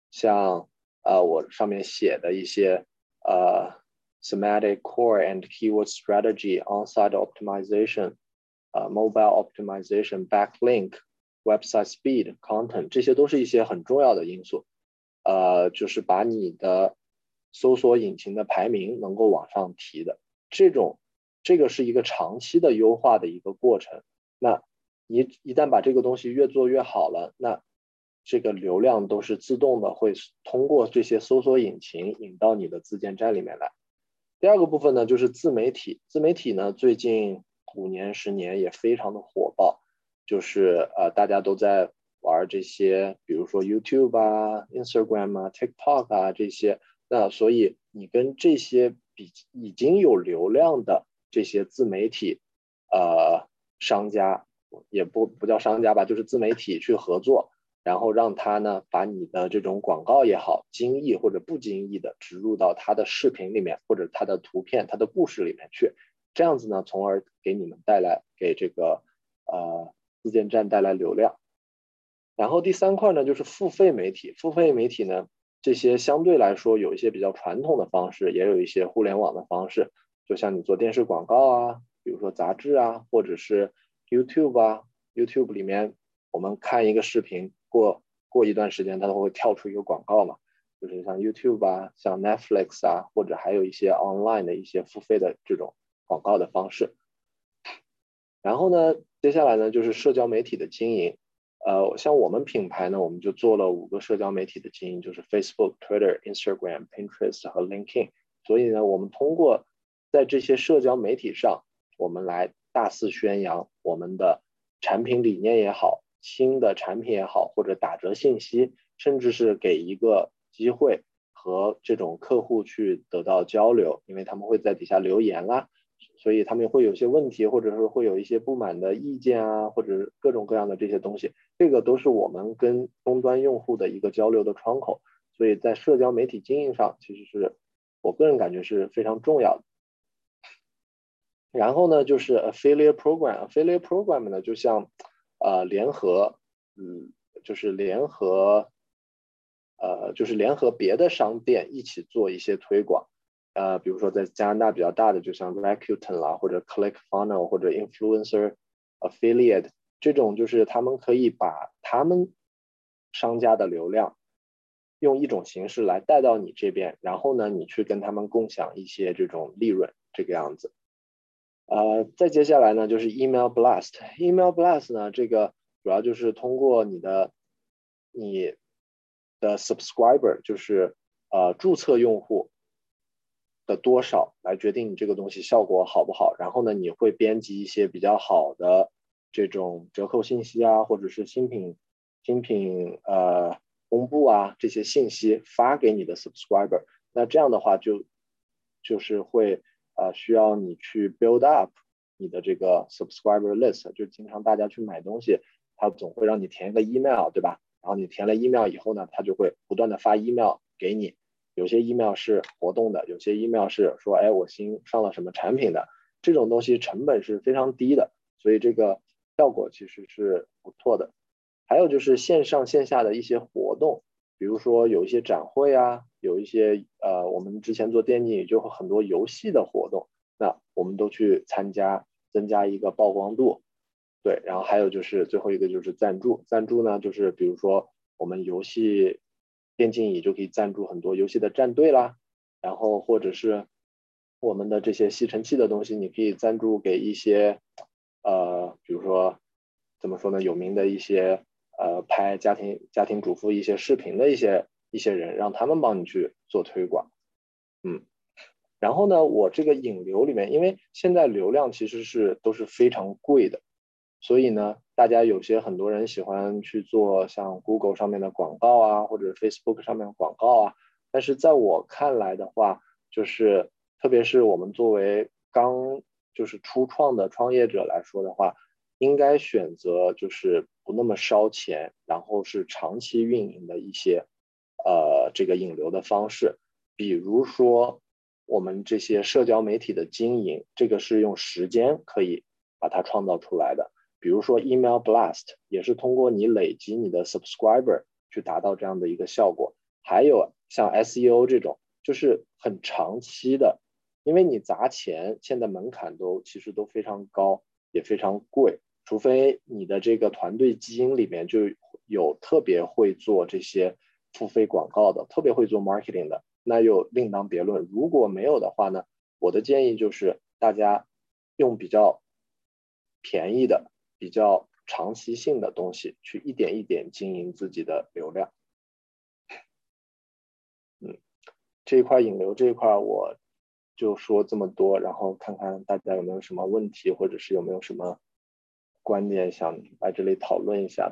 像呃我上面写的一些呃 semantic core and keyword strategy, on-site optimization, 呃 mobile optimization, backlink, website speed, content，这些都是一些很重要的因素。呃，就是把你的搜索引擎的排名能够往上提的这种，这个是一个长期的优化的一个过程。那你一旦把这个东西越做越好了，那这个流量都是自动的会通过这些搜索引擎引到你的自建站里面来。第二个部分呢，就是自媒体。自媒体呢，最近五年十年也非常的火爆，就是呃大家都在玩这些，比如说 YouTube 啊、Instagram 啊、TikTok 啊这些。那所以你跟这些比已经有流量的这些自媒体，呃，商家也不不叫商家吧，就是自媒体去合作，然后让他呢把你的这种广告也好，精益或者不经意的植入到他的视频里面，或者他的图片、他的故事里面去，这样子呢，从而给你们带来给这个呃自建站带来流量。然后第三块呢，就是付费媒体，付费媒体呢。这些相对来说有一些比较传统的方式，也有一些互联网的方式，就像你做电视广告啊，比如说杂志啊，或者是 YouTube 啊，YouTube 里面我们看一个视频，过过一段时间它都会跳出一个广告嘛，就是像 YouTube 啊，像 Netflix 啊，或者还有一些 online 的一些付费的这种广告的方式。然后呢，接下来呢就是社交媒体的经营。呃，像我们品牌呢，我们就做了五个社交媒体的经营，就是 Facebook、Twitter、Instagram、Pinterest 和 LinkedIn。所以呢，我们通过在这些社交媒体上，我们来大肆宣扬我们的产品理念也好，新的产品也好，或者打折信息，甚至是给一个机会和这种客户去得到交流，因为他们会在底下留言啦。所以他们会有些问题，或者是会有一些不满的意见啊，或者各种各样的这些东西，这个都是我们跟终端用户的一个交流的窗口。所以在社交媒体经营上，其实是我个人感觉是非常重要的。然后呢，就是 affiliate program，affiliate program 呢，就像呃联合，嗯，就是联合，呃，就是联合别的商店一起做一些推广。呃，比如说在加拿大比较大的，就像 Rakuten 啦，或者 Click Funnel 或者 Influencer Affiliate 这种，就是他们可以把他们商家的流量用一种形式来带到你这边，然后呢，你去跟他们共享一些这种利润，这个样子。呃，再接下来呢，就是 email blast。email blast 呢，这个主要就是通过你的你的 subscriber，就是呃注册用户的多少来决定你这个东西效果好不好。然后呢，你会编辑一些比较好的这种折扣信息啊，或者是新品新品呃公布啊这些信息发给你的 subscriber。那这样的话就就是会。呃，需要你去 build up 你的这个 subscriber list，就经常大家去买东西，他总会让你填一个 email，对吧？然后你填了 email 以后呢，他就会不断的发 email 给你，有些 email 是活动的，有些 email 是说，哎，我新上了什么产品的，这种东西成本是非常低的，所以这个效果其实是不错的。还有就是线上线下的一些活动。比如说有一些展会啊，有一些呃，我们之前做电竞就很多游戏的活动，那我们都去参加，增加一个曝光度。对，然后还有就是最后一个就是赞助，赞助呢就是比如说我们游戏电竞椅就可以赞助很多游戏的战队啦，然后或者是我们的这些吸尘器的东西，你可以赞助给一些呃，比如说怎么说呢，有名的一些。呃，拍家庭家庭主妇一些视频的一些一些人，让他们帮你去做推广，嗯，然后呢，我这个引流里面，因为现在流量其实是都是非常贵的，所以呢，大家有些很多人喜欢去做像 Google 上面的广告啊，或者 Facebook 上面的广告啊，但是在我看来的话，就是特别是我们作为刚就是初创的创业者来说的话。应该选择就是不那么烧钱，然后是长期运营的一些，呃，这个引流的方式。比如说我们这些社交媒体的经营，这个是用时间可以把它创造出来的。比如说 email blast 也是通过你累积你的 subscriber 去达到这样的一个效果。还有像 SEO 这种，就是很长期的，因为你砸钱，现在门槛都其实都非常高，也非常贵。除非你的这个团队基因里面就有特别会做这些付费广告的，特别会做 marketing 的，那又另当别论。如果没有的话呢，我的建议就是大家用比较便宜的、比较长期性的东西去一点一点经营自己的流量。嗯，这一块引流这一块我就说这么多，然后看看大家有没有什么问题，或者是有没有什么。观点想来这里讨论一下。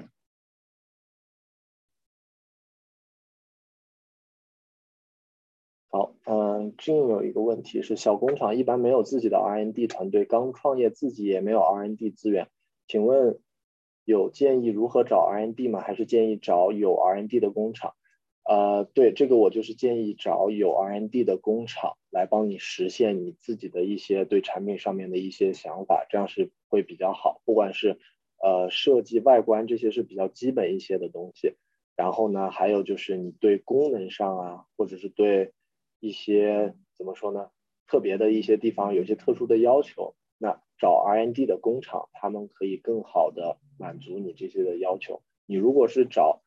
好，嗯，俊有一个问题是，小工厂一般没有自己的 R&D 团队，刚创业自己也没有 R&D 资源，请问有建议如何找 R&D 吗？还是建议找有 R&D 的工厂？呃，对，这个我就是建议找有 R&D 的工厂来帮你实现你自己的一些对产品上面的一些想法，这样是会比较好。不管是呃设计外观这些是比较基本一些的东西，然后呢，还有就是你对功能上啊，或者是对一些怎么说呢，特别的一些地方有些特殊的要求，那找 R&D 的工厂，他们可以更好的满足你这些的要求。你如果是找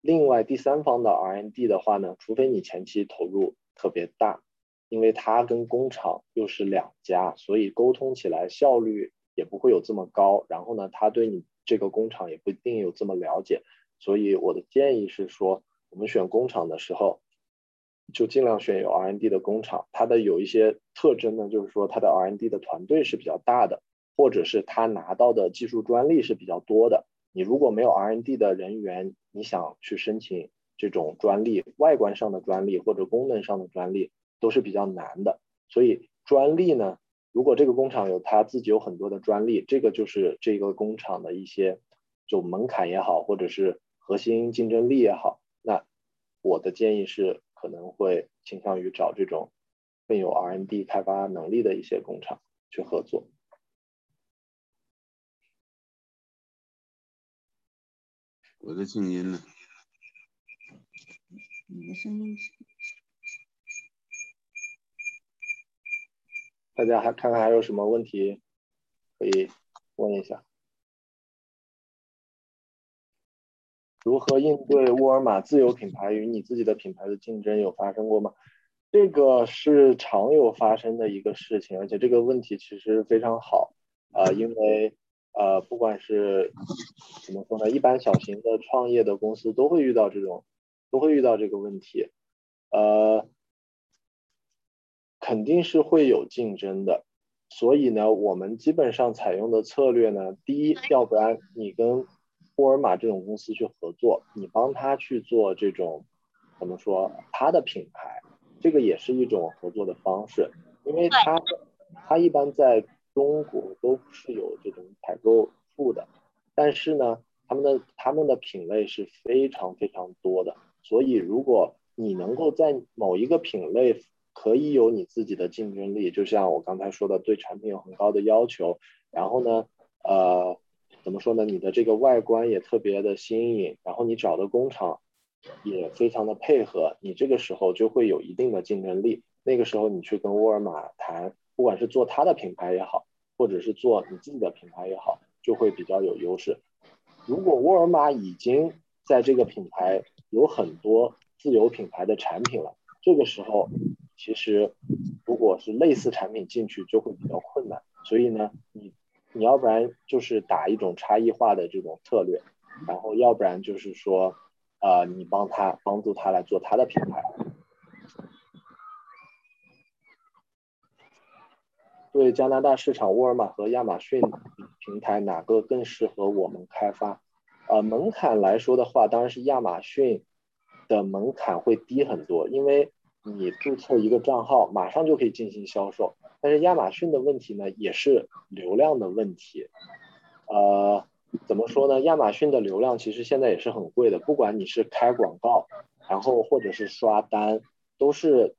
另外，第三方的 R&D 的话呢，除非你前期投入特别大，因为它跟工厂又是两家，所以沟通起来效率也不会有这么高。然后呢，他对你这个工厂也不一定有这么了解。所以我的建议是说，我们选工厂的时候，就尽量选有 R&D 的工厂。它的有一些特征呢，就是说它的 R&D 的团队是比较大的，或者是它拿到的技术专利是比较多的。你如果没有 R&D 的人员，你想去申请这种专利，外观上的专利或者功能上的专利都是比较难的。所以专利呢，如果这个工厂有他自己有很多的专利，这个就是这个工厂的一些就门槛也好，或者是核心竞争力也好。那我的建议是，可能会倾向于找这种更有 R&D 开发能力的一些工厂去合作。我的静音呢？你的声音。大家还看看还有什么问题可以问一下？如何应对沃尔玛自有品牌与你自己的品牌的竞争？有发生过吗？这个是常有发生的一个事情，而且这个问题其实非常好啊，因为呃，不管是怎么说呢，一般小型的创业的公司都会遇到这种，都会遇到这个问题，呃，肯定是会有竞争的，所以呢，我们基本上采用的策略呢，第一，要不然你跟沃尔玛这种公司去合作，你帮他去做这种怎么说，他的品牌。这个也是一种合作的方式，因为他他一般在中国都是有这种采购处的，但是呢，他们的他们的品类是非常非常多的，所以如果你能够在某一个品类可以有你自己的竞争力，就像我刚才说的，对产品有很高的要求，然后呢，呃，怎么说呢？你的这个外观也特别的新颖，然后你找的工厂。也非常的配合，你这个时候就会有一定的竞争力。那个时候你去跟沃尔玛谈，不管是做他的品牌也好，或者是做你自己的品牌也好，就会比较有优势。如果沃尔玛已经在这个品牌有很多自有品牌的产品了，这个时候其实如果是类似产品进去就会比较困难。所以呢，你你要不然就是打一种差异化的这种策略，然后要不然就是说。啊，你帮他帮助他来做他的品牌。对加拿大市场，沃尔玛和亚马逊平台哪个更适合我们开发？呃，门槛来说的话，当然是亚马逊的门槛会低很多，因为你注册一个账号，马上就可以进行销售。但是亚马逊的问题呢，也是流量的问题，呃。怎么说呢？亚马逊的流量其实现在也是很贵的，不管你是开广告，然后或者是刷单，都是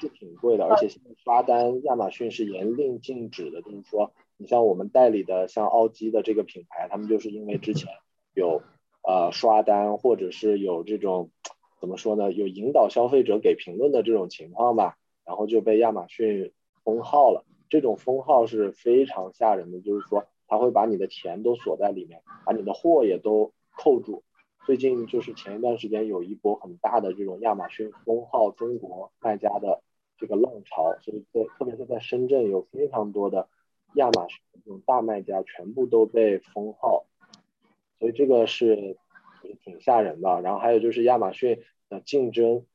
是挺贵的。而且现在刷单，亚马逊是严令禁止的。就是说，你像我们代理的像奥基的这个品牌，他们就是因为之前有呃刷单，或者是有这种怎么说呢，有引导消费者给评论的这种情况吧，然后就被亚马逊封号了。这种封号是非常吓人的，就是说。他会把你的钱都锁在里面，把你的货也都扣住。最近就是前一段时间有一波很大的这种亚马逊封号中国卖家的这个浪潮，所以在特别是在深圳有非常多的亚马逊这种大卖家全部都被封号，所以这个是挺吓人的。然后还有就是亚马逊的竞争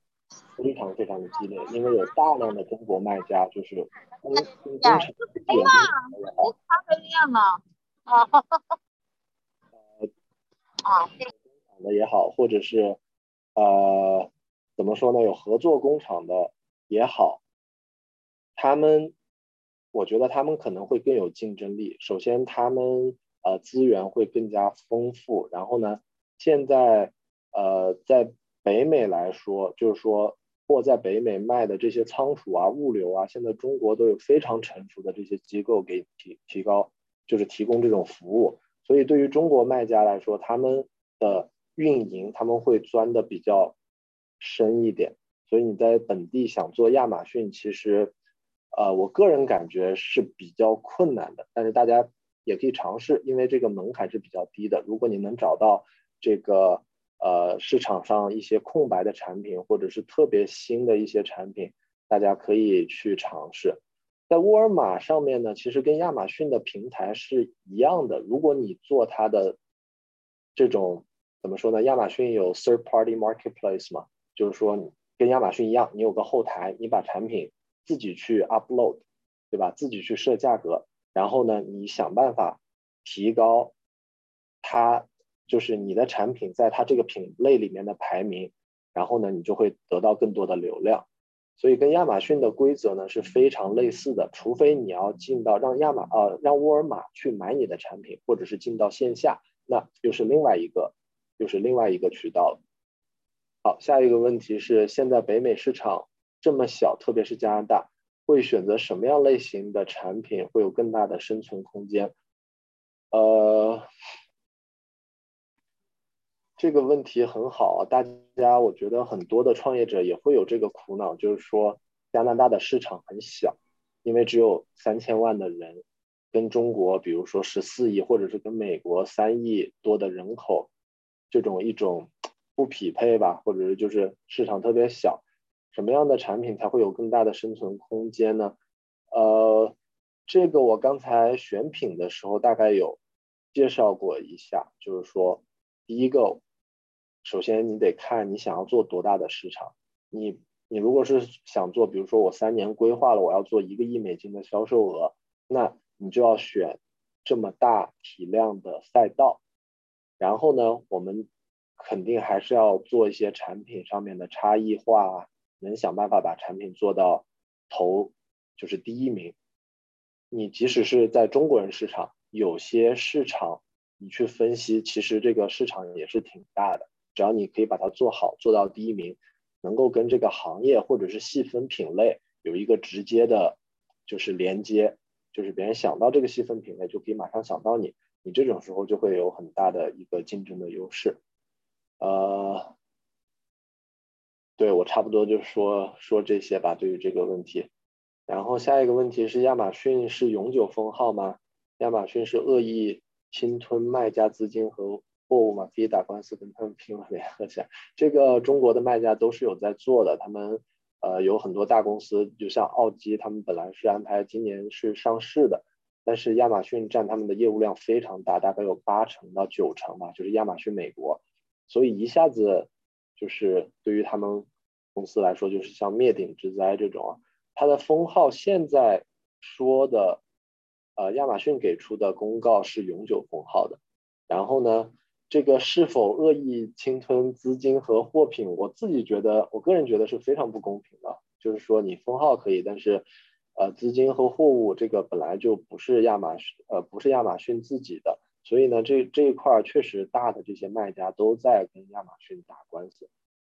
非常非常的激烈，因为有大量的中国卖家就是工工工程自有工厂也好，他这样呢。啊，呃，啊，工厂的也好，或者是呃，怎么说呢？有合作工厂的也好，他们，我觉得他们可能会更有竞争力。首先，他们呃资源会更加丰富。然后呢，现在呃在北美来说，就是说货在北美卖的这些仓储啊、物流啊，现在中国都有非常成熟的这些机构给提提高。就是提供这种服务，所以对于中国卖家来说，他们的运营他们会钻的比较深一点。所以你在本地想做亚马逊，其实，呃，我个人感觉是比较困难的。但是大家也可以尝试，因为这个门槛是比较低的。如果你能找到这个呃市场上一些空白的产品，或者是特别新的一些产品，大家可以去尝试。在沃尔玛上面呢，其实跟亚马逊的平台是一样的。如果你做它的这种怎么说呢？亚马逊有 third party marketplace 嘛，就是说跟亚马逊一样，你有个后台，你把产品自己去 upload，对吧？自己去设价格，然后呢，你想办法提高它，就是你的产品在它这个品类里面的排名，然后呢，你就会得到更多的流量。所以跟亚马逊的规则呢是非常类似的，除非你要进到让亚马呃让沃尔玛去买你的产品，或者是进到线下，那又是另外一个又是另外一个渠道了。好，下一个问题是，现在北美市场这么小，特别是加拿大，会选择什么样类型的产品会有更大的生存空间？呃。这个问题很好，大家，我觉得很多的创业者也会有这个苦恼，就是说加拿大的市场很小，因为只有三千万的人，跟中国比如说十四亿，或者是跟美国三亿多的人口，这种一种不匹配吧，或者是就是市场特别小。什么样的产品才会有更大的生存空间呢？呃，这个我刚才选品的时候大概有介绍过一下，就是说，第一个，首先你得看你想要做多大的市场。你你如果是想做，比如说我三年规划了我要做一个亿美金的销售额，那你就要选这么大体量的赛道。然后呢，我们肯定还是要做一些产品上面的差异化，能想办法把产品做到头。就是第一名，你即使是在中国人市场，有些市场你去分析，其实这个市场也是挺大的。只要你可以把它做好，做到第一名，能够跟这个行业或者是细分品类有一个直接的，就是连接，就是别人想到这个细分品类就可以马上想到你，你这种时候就会有很大的一个竞争的优势。呃，对我差不多就说说这些吧，对于这个问题。然后下一个问题是亚马逊是永久封号吗？亚马逊是恶意侵吞卖家资金和货物嘛？可以打官司跟他们拼了联合起来。这个中国的卖家都是有在做的，他们呃有很多大公司，就像奥基，他们本来是安排今年是上市的，但是亚马逊占他们的业务量非常大，大概有八成到九成吧，就是亚马逊美国，所以一下子就是对于他们公司来说，就是像灭顶之灾这种。它的封号现在说的，呃，亚马逊给出的公告是永久封号的。然后呢，这个是否恶意侵吞资金和货品，我自己觉得，我个人觉得是非常不公平的。就是说，你封号可以，但是，呃，资金和货物这个本来就不是亚马逊，呃，不是亚马逊自己的，所以呢，这这一块确实大的这些卖家都在跟亚马逊打官司。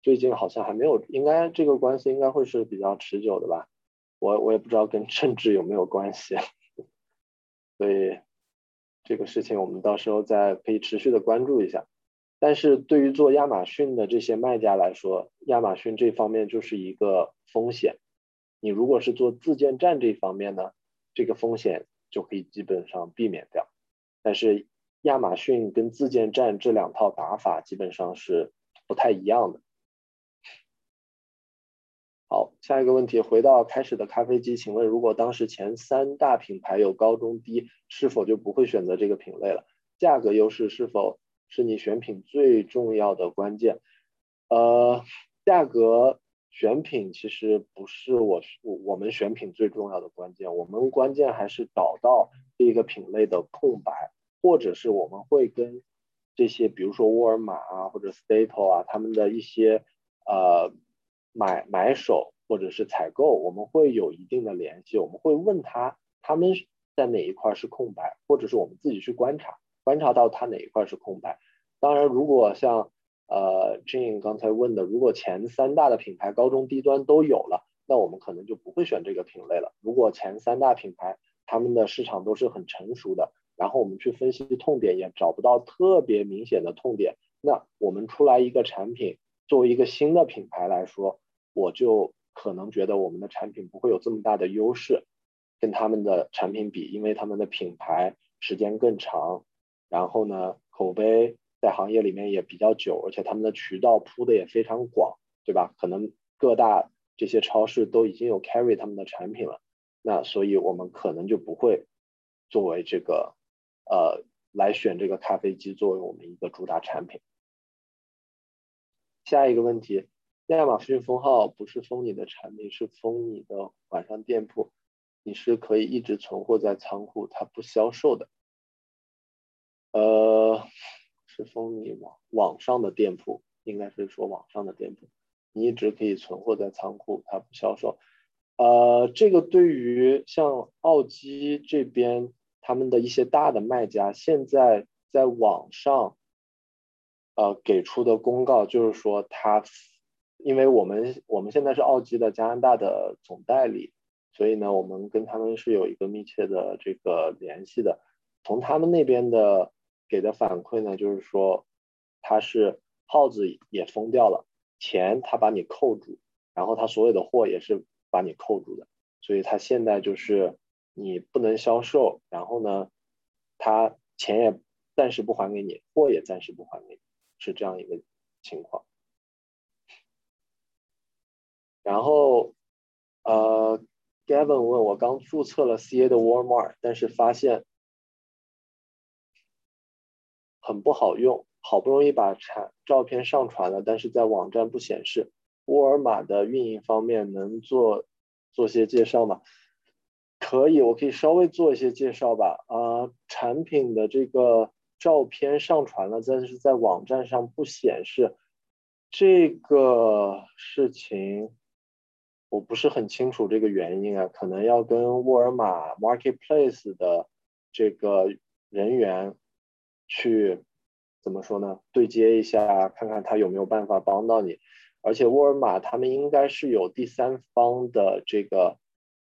最近好像还没有，应该这个官司应该会是比较持久的吧。我我也不知道跟 政治有没有关系，所以这个事情我们到时候再可以持续的关注一下。但是对于做亚马逊的这些卖家来说，亚马逊这方面就是一个风险。你如果是做自建站这方面呢，这个风险就可以基本上避免掉。但是亚马逊跟自建站这两套打法基本上是不太一样的。好，下一个问题，回到开始的咖啡机，请问如果当时前三大品牌有高中低，是否就不会选择这个品类了？价格优势是否是你选品最重要的关键？呃，价格选品其实不是我我们选品最重要的关键，我们关键还是找到这个品类的空白，或者是我们会跟这些，比如说沃尔玛啊或者 Staple 啊，他们的一些呃。买买手或者是采购，我们会有一定的联系，我们会问他他们在哪一块是空白，或者是我们自己去观察，观察到他哪一块是空白。当然，如果像呃 Jane 刚才问的，如果前三大的品牌高中低端都有了，那我们可能就不会选这个品类了。如果前三大品牌他们的市场都是很成熟的，然后我们去分析痛点也找不到特别明显的痛点，那我们出来一个产品作为一个新的品牌来说。我就可能觉得我们的产品不会有这么大的优势，跟他们的产品比，因为他们的品牌时间更长，然后呢，口碑在行业里面也比较久，而且他们的渠道铺的也非常广，对吧？可能各大这些超市都已经有 carry 他们的产品了，那所以我们可能就不会作为这个呃来选这个咖啡机作为我们一个主打产品。下一个问题。亚马逊封号不是封你的产品，是封你的网上店铺，你是可以一直存货在仓库，它不销售的。呃，是封你网网上的店铺，应该是说网上的店铺，你一直可以存货在仓库，它不销售。呃，这个对于像奥基这边他们的一些大的卖家，现在在网上，呃，给出的公告就是说他。因为我们我们现在是奥基的加拿大的总代理，所以呢，我们跟他们是有一个密切的这个联系的。从他们那边的给的反馈呢，就是说他是号子也封掉了，钱他把你扣住，然后他所有的货也是把你扣住的，所以他现在就是你不能销售，然后呢，他钱也暂时不还给你，货也暂时不还给你，是这样一个情况。然后呃，Gavin 问我刚注册了 CA 的 Walmart，但是发现很不好用，好不容易把产照片上传了，但是在网站不显示。沃尔玛的运营方面能做做些介绍吗？可以，我可以稍微做一些介绍吧。啊，产品的这个照片上传了，但是在网站上不显示，这个事情我不是很清楚这个原因啊，可能要跟沃尔玛 Marketplace 的这个人员去怎么说呢？对接一下，看看他有没有办法帮到你。而且沃尔玛他们应该是有第三方的这个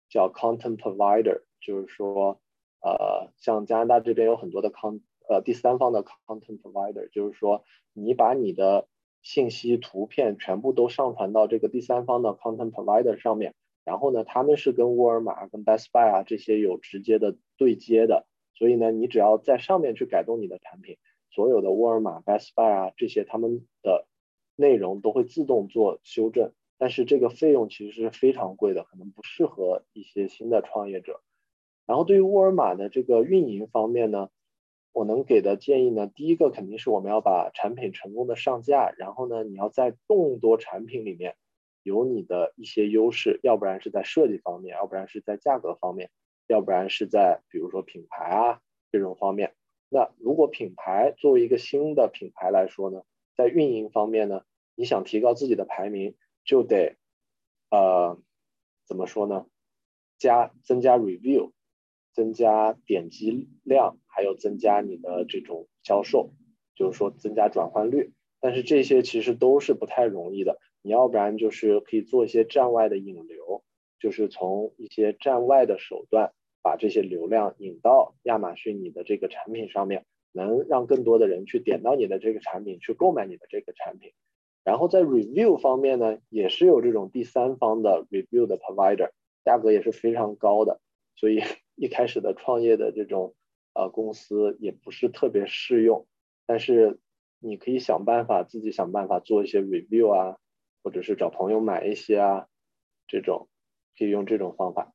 叫 content provider，就是说，呃，像加拿大这边有很多的 con 呃第三方的 content provider，就是说你把你的信息、图片全部都上传到这个第三方的 content provider 上面，然后呢，他们是跟沃尔玛、跟 Best Buy 啊这些有直接的对接的，所以呢，你只要在上面去改动你的产品，所有的沃尔玛、Best Buy 啊这些他们的。内容都会自动做修正，但是这个费用其实是非常贵的，可能不适合一些新的创业者。然后对于沃尔玛的这个运营方面呢，我能给的建议呢，第一个肯定是我们要把产品成功的上架，然后呢，你要在众多产品里面有你的一些优势，要不然是在设计方面，要不然是在价格方面，要不然是在比如说品牌啊这种方面。那如果品牌作为一个新的品牌来说呢？在运营方面呢，你想提高自己的排名，就得，呃，怎么说呢？加增加 review，增加点击量，还有增加你的这种销售，就是说增加转换率。但是这些其实都是不太容易的。你要不然就是可以做一些站外的引流，就是从一些站外的手段把这些流量引到亚马逊你的这个产品上面。能让更多的人去点到你的这个产品，去购买你的这个产品。然后在 review 方面呢，也是有这种第三方的 review 的 provider，价格也是非常高的。所以一开始的创业的这种呃公司也不是特别适用。但是你可以想办法自己想办法做一些 review 啊，或者是找朋友买一些啊，这种可以用这种方法。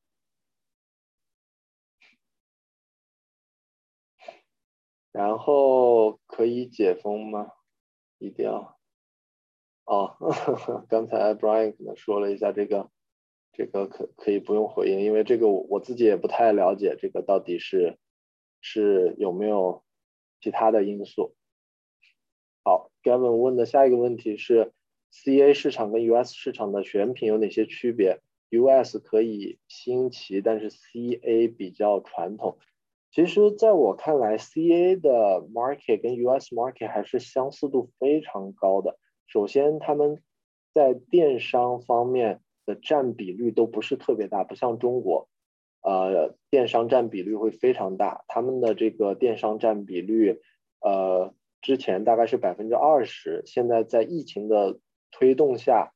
然后可以解封吗？一定要哦。刚才 Brian 可能说了一下这个，这个可可以不用回应，因为这个我我自己也不太了解，这个到底是是有没有其他的因素。好，Gavin 问的下一个问题是，CA 市场跟 US 市场的选品有哪些区别？US 可以新奇，但是 CA 比较传统。其实，在我看来，CA 的 market 跟 US market 还是相似度非常高的。首先，他们在电商方面的占比率都不是特别大，不像中国，呃，电商占比率会非常大。他们的这个电商占比率，呃，之前大概是百分之二十，现在在疫情的推动下，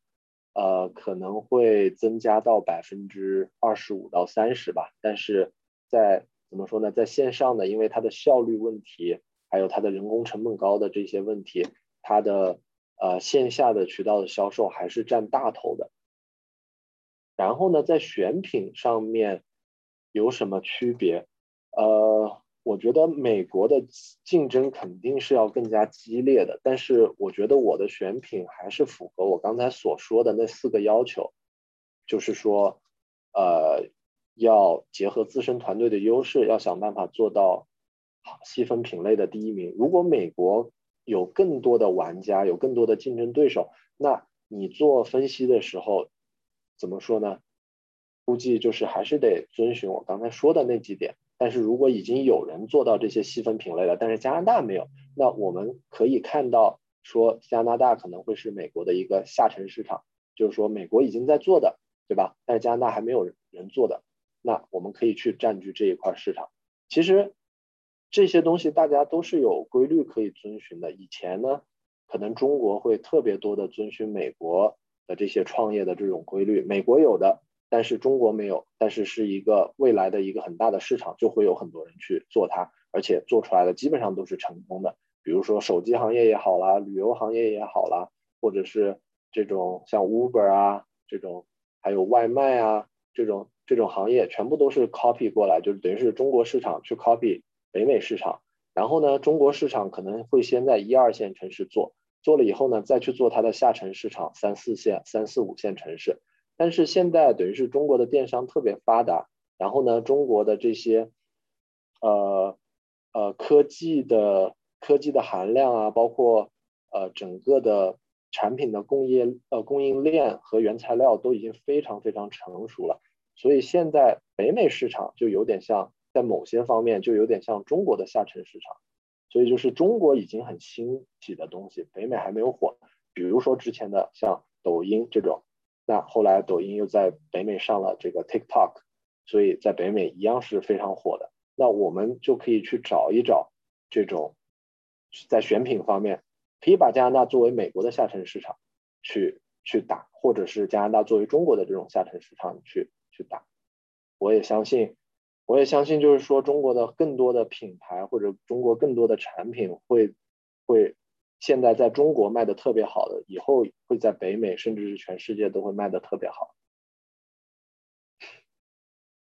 呃，可能会增加到百分之二十五到三十吧。但是在怎么说呢？在线上呢，因为它的效率问题，还有它的人工成本高的这些问题，它的呃线下的渠道的销售还是占大头的。然后呢，在选品上面有什么区别？呃，我觉得美国的竞争肯定是要更加激烈的，但是我觉得我的选品还是符合我刚才所说的那四个要求，就是说，呃。要结合自身团队的优势，要想办法做到细分品类的第一名。如果美国有更多的玩家，有更多的竞争对手，那你做分析的时候怎么说呢？估计就是还是得遵循我刚才说的那几点。但是如果已经有人做到这些细分品类了，但是加拿大没有，那我们可以看到说加拿大可能会是美国的一个下沉市场，就是说美国已经在做的，对吧？但是加拿大还没有人做的。那我们可以去占据这一块市场。其实这些东西大家都是有规律可以遵循的。以前呢，可能中国会特别多的遵循美国这些创业的这种规律，美国有的，但是中国没有。但是是一个未来的一个很大的市场，就会有很多人去做它，而且做出来的基本上都是成功的。比如说手机行业也好啦，旅游行业也好啦，或者是这种像 Uber 啊这种还有外卖啊这种这种行业，全部都是 copy 过来，就是等于是中国市场去 copy 北美市场。然后呢，中国市场可能会先在一二线城市做，做了以后呢，再去做它的下沉市场，三四线、三四五线城市。但是现在等于是中国的电商特别发达，然后呢，中国的这些呃呃科技的科技的含量啊，包括呃整个的产品的工业呃供应链和原材料都已经非常非常成熟了，所以现在北美市场就有点像。在某些方面就有点像中国的下沉市场，所以就是中国已经很兴起的东西，北美还没有火。比如说之前的像抖音这种，那后来抖音又在北美上了这个 TikTok，所以在北美一样是非常火的。那我们就可以去找一找这种在选品方面，可以把加拿大作为美国的下沉市场去去打，或者是加拿大作为中国的这种下沉市场去去打。我也相信。我也相信，就是说，中国的更多的品牌或者中国更多的产品会会现在在中国卖的特别好的，以后会在北美甚至是全世界都会卖的特别好。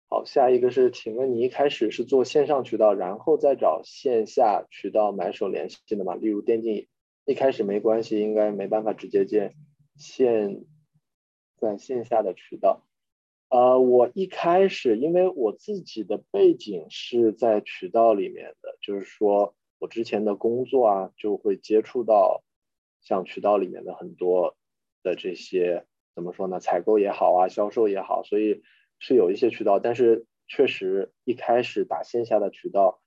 好，下一个是，请问你一开始是做线上渠道，然后再找线下渠道买手联系的吗？例如电竞，一开始没关系，应该没办法直接建线在线下的渠道。呃，我一开始因为我自己的背景是在渠道里面的，就是说我之前的工作啊，就会接触到像渠道里面的很多的这些怎么说呢，采购也好啊，销售也好，所以是有一些渠道，但是确实一开始打线下的渠道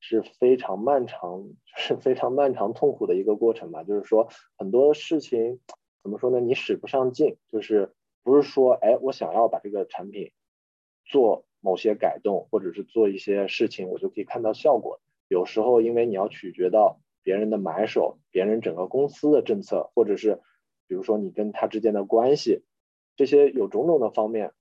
是非常漫长，就是非常漫长痛苦的一个过程吧，就是说很多事情怎么说呢，你使不上劲，就是。不是说，哎，我想要把这个产品做某些改动，或者是做一些事情，我就可以看到效果。有时候，因为你要取决到别人的买手，别人整个公司的政策，或者是比如说你跟他之间的关系，这些有种种的方面，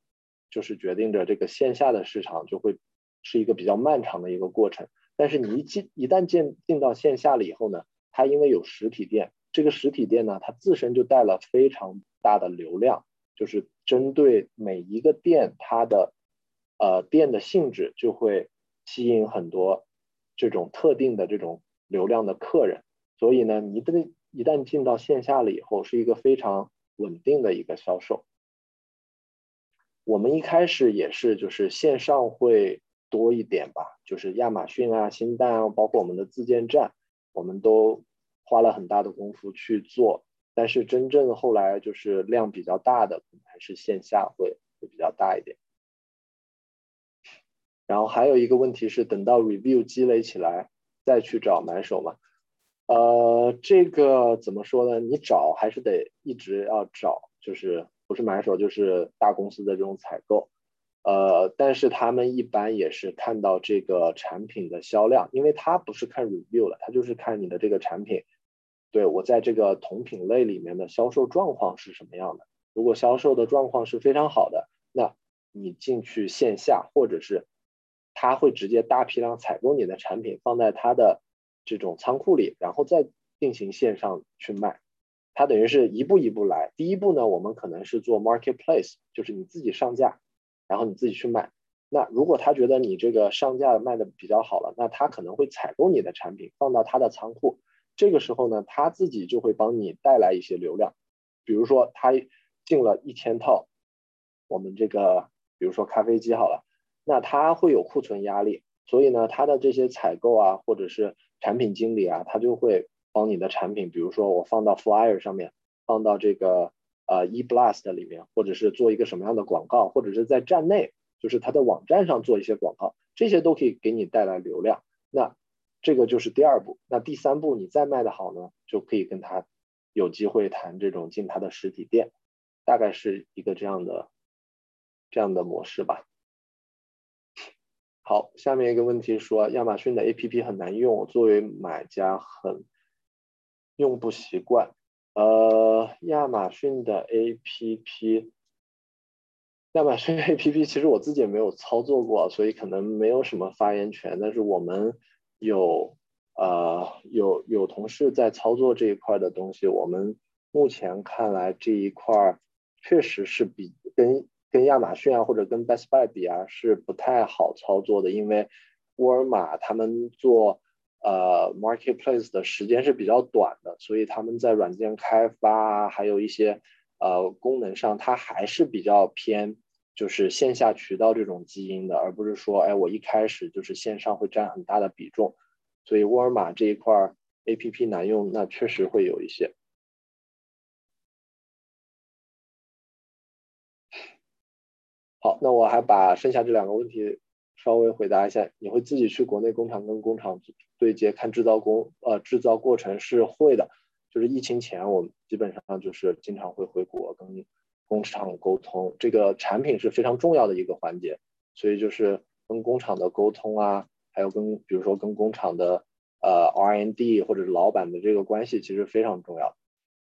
就是决定着这个线下的市场就会是一个比较漫长的一个过程。但是你一进一旦进进到线下了以后呢，它因为有实体店，这个实体店呢，它自身就带了非常大的流量。就是针对每一个店，它的呃店的性质就会吸引很多这种特定的这种流量的客人，所以呢，你一旦一旦进到线下了以后，是一个非常稳定的一个销售。我们一开始也是就是线上会多一点吧，就是亚马逊啊、新蛋啊，包括我们的自建站，我们都花了很大的功夫去做。但是真正后来就是量比较大的，还是线下会会比较大一点。然后还有一个问题是，等到 review 积累起来再去找买手嘛？呃，这个怎么说呢？你找还是得一直要找，就是不是买手就是大公司的这种采购。呃，但是他们一般也是看到这个产品的销量，因为他不是看 review 了，他就是看你的这个产品。对我在这个同品类里面的销售状况是什么样的？如果销售的状况是非常好的，那你进去线下，或者是他会直接大批量采购你的产品，放在他的这种仓库里，然后再进行线上去卖。他等于是一步一步来。第一步呢，我们可能是做 marketplace，就是你自己上架，然后你自己去卖。那如果他觉得你这个上架卖的比较好了，那他可能会采购你的产品，放到他的仓库。这个时候呢，他自己就会帮你带来一些流量，比如说他进了一千套，我们这个比如说咖啡机好了，那他会有库存压力，所以呢，他的这些采购啊，或者是产品经理啊，他就会帮你的产品，比如说我放到 Flyer 上面，放到这个呃 eBlast 里面，或者是做一个什么样的广告，或者是在站内，就是他的网站上做一些广告，这些都可以给你带来流量。那这个就是第二步，那第三步你再卖的好呢，就可以跟他有机会谈这种进他的实体店，大概是一个这样的这样的模式吧。好，下面一个问题说，亚马逊的 APP 很难用，作为买家很用不习惯。呃，亚马逊的 APP，亚马逊 APP 其实我自己也没有操作过，所以可能没有什么发言权，但是我们。有呃有有同事在操作这一块的东西，我们目前看来这一块确实是比跟跟亚马逊啊或者跟 Best Buy 比啊是不太好操作的，因为沃尔玛他们做呃 marketplace 的时间是比较短的，所以他们在软件开发还有一些呃功能上，它还是比较偏就是线下渠道这种基因的，而不是说哎我一开始就是线上会占很大的比重，所以沃尔玛这一块 A P P 难用，那确实会有一些。好，那我还把剩下这两个问题稍微回答一下。你会自己去国内工厂跟工厂对接看制造工呃制造过程是会的，就是疫情前我们基本上就是经常会回国跟工厂沟通，这个产品是非常重要的一个环节，所以就是跟工厂的沟通啊，还有跟比如说跟工厂的呃 R&D 或者老板的这个关系其实非常重要。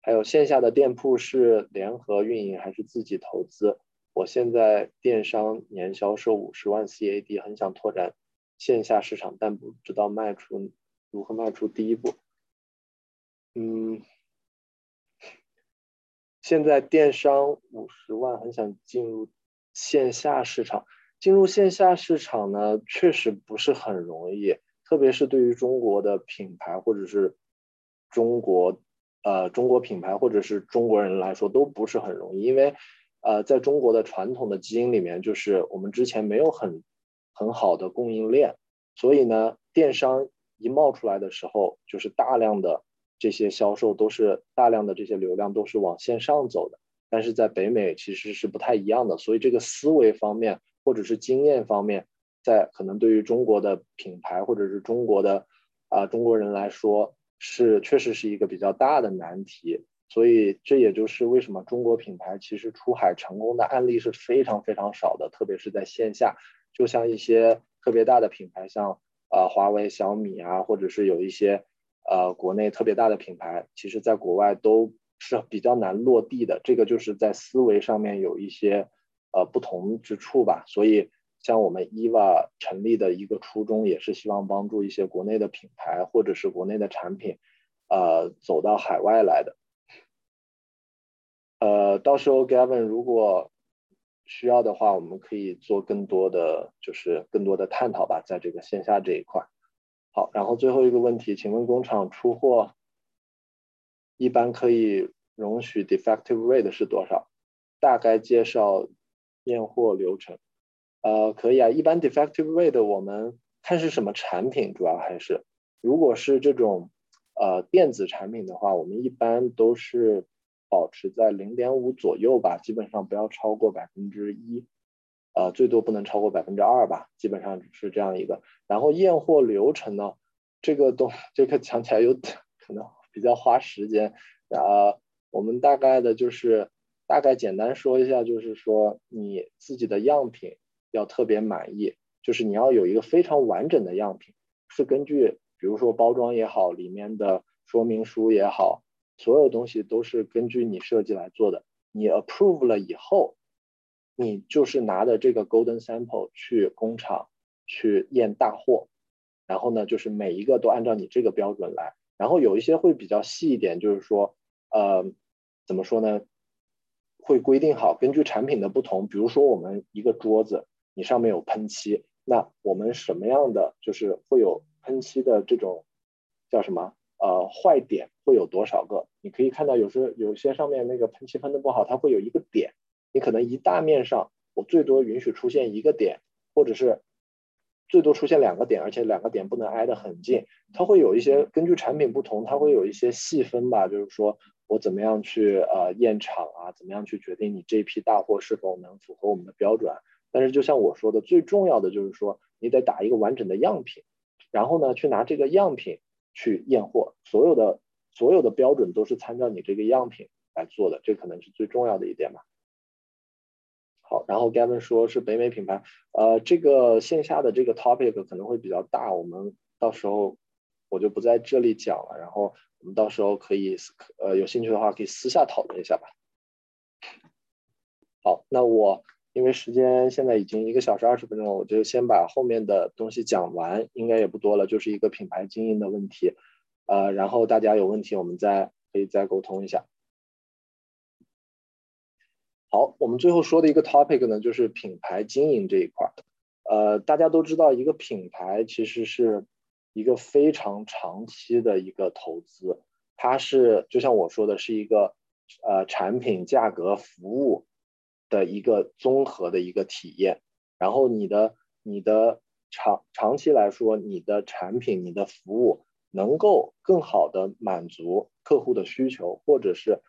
还有线下的店铺是联合运营还是自己投资？我现在电商年销售五十万 CAD，很想拓展线下市场，但不知道迈出如何迈出第一步。嗯，现在电商五十万，很想进入线下市场。进入线下市场呢，确实不是很容易，特别是对于中国的品牌或者是中国呃中国品牌或者是中国人来说，都不是很容易，因为。呃，在中国的传统的基因里面，就是我们之前没有很很好的供应链，所以呢，电商一冒出来的时候，就是大量的这些销售都是大量的这些流量都是往线上走的。但是在北美其实是不太一样的，所以这个思维方面或者是经验方面，在可能对于中国的品牌或者是中国的啊中国人来说，是确实是一个比较大的难题。所以这也就是为什么中国品牌其实出海成功的案例是非常非常少的，特别是在线下，就像一些特别大的品牌，像呃华为、小米啊，或者是有一些呃国内特别大的品牌，其实在国外都是比较难落地的。这个就是在思维上面有一些呃不同之处吧。所以像我们 EVA 成立的一个初衷，也是希望帮助一些国内的品牌或者是国内的产品，呃走到海外来的。呃，到时候 Gavin 如果需要的话，我们可以做更多的，就是更多的探讨吧，在这个线下这一块。好，然后最后一个问题，请问工厂出货一般可以容许 defective rate 是多少？大概介绍验货流程。呃，可以啊，一般 defective rate 我们看是什么产品，主要还是如果是这种呃电子产品的话，我们一般都是。保持在零点五左右吧，基本上不要超过百分之一，呃，最多不能超过百分之二吧，基本上是这样一个。然后验货流程呢，这个东这个讲起来有可能比较花时间，呃，我们大概的就是大概简单说一下，就是说你自己的样品要特别满意，就是你要有一个非常完整的样品，是根据比如说包装也好，里面的说明书也好。所有东西都是根据你设计来做的。你 approve 了以后，你就是拿着这个 golden sample 去工厂去验大货，然后呢，就是每一个都按照你这个标准来。然后有一些会比较细一点，就是说，呃，怎么说呢？会规定好，根据产品的不同，比如说我们一个桌子，你上面有喷漆，那我们什么样的就是会有喷漆的这种叫什么？呃，坏点会有多少个？你可以看到，有时候有些上面那个喷漆喷的不好，它会有一个点。你可能一大面上，我最多允许出现一个点，或者是最多出现两个点，而且两个点不能挨得很近。它会有一些根据产品不同，它会有一些细分吧，就是说我怎么样去呃验厂啊，怎么样去决定你这批大货是否能符合我们的标准。但是就像我说的，最重要的就是说你得打一个完整的样品，然后呢去拿这个样品。去验货，所有的所有的标准都是参照你这个样品来做的，这可能是最重要的一点吧。好，然后 Gavin 说是北美品牌，呃，这个线下的这个 topic 可能会比较大，我们到时候我就不在这里讲了，然后我们到时候可以呃有兴趣的话可以私下讨论一下吧。好，那我。因为时间现在已经一个小时二十分钟了，我就先把后面的东西讲完，应该也不多了，就是一个品牌经营的问题，呃，然后大家有问题我们再可以再沟通一下。好，我们最后说的一个 topic 呢，就是品牌经营这一块儿。呃，大家都知道，一个品牌其实是一个非常长期的一个投资，它是就像我说的，是一个呃产品、价格、服务的一个综合的一个体验。然后你的你的长长期来说，你的产品、你的服务能够更好的满足客户的需求，或者是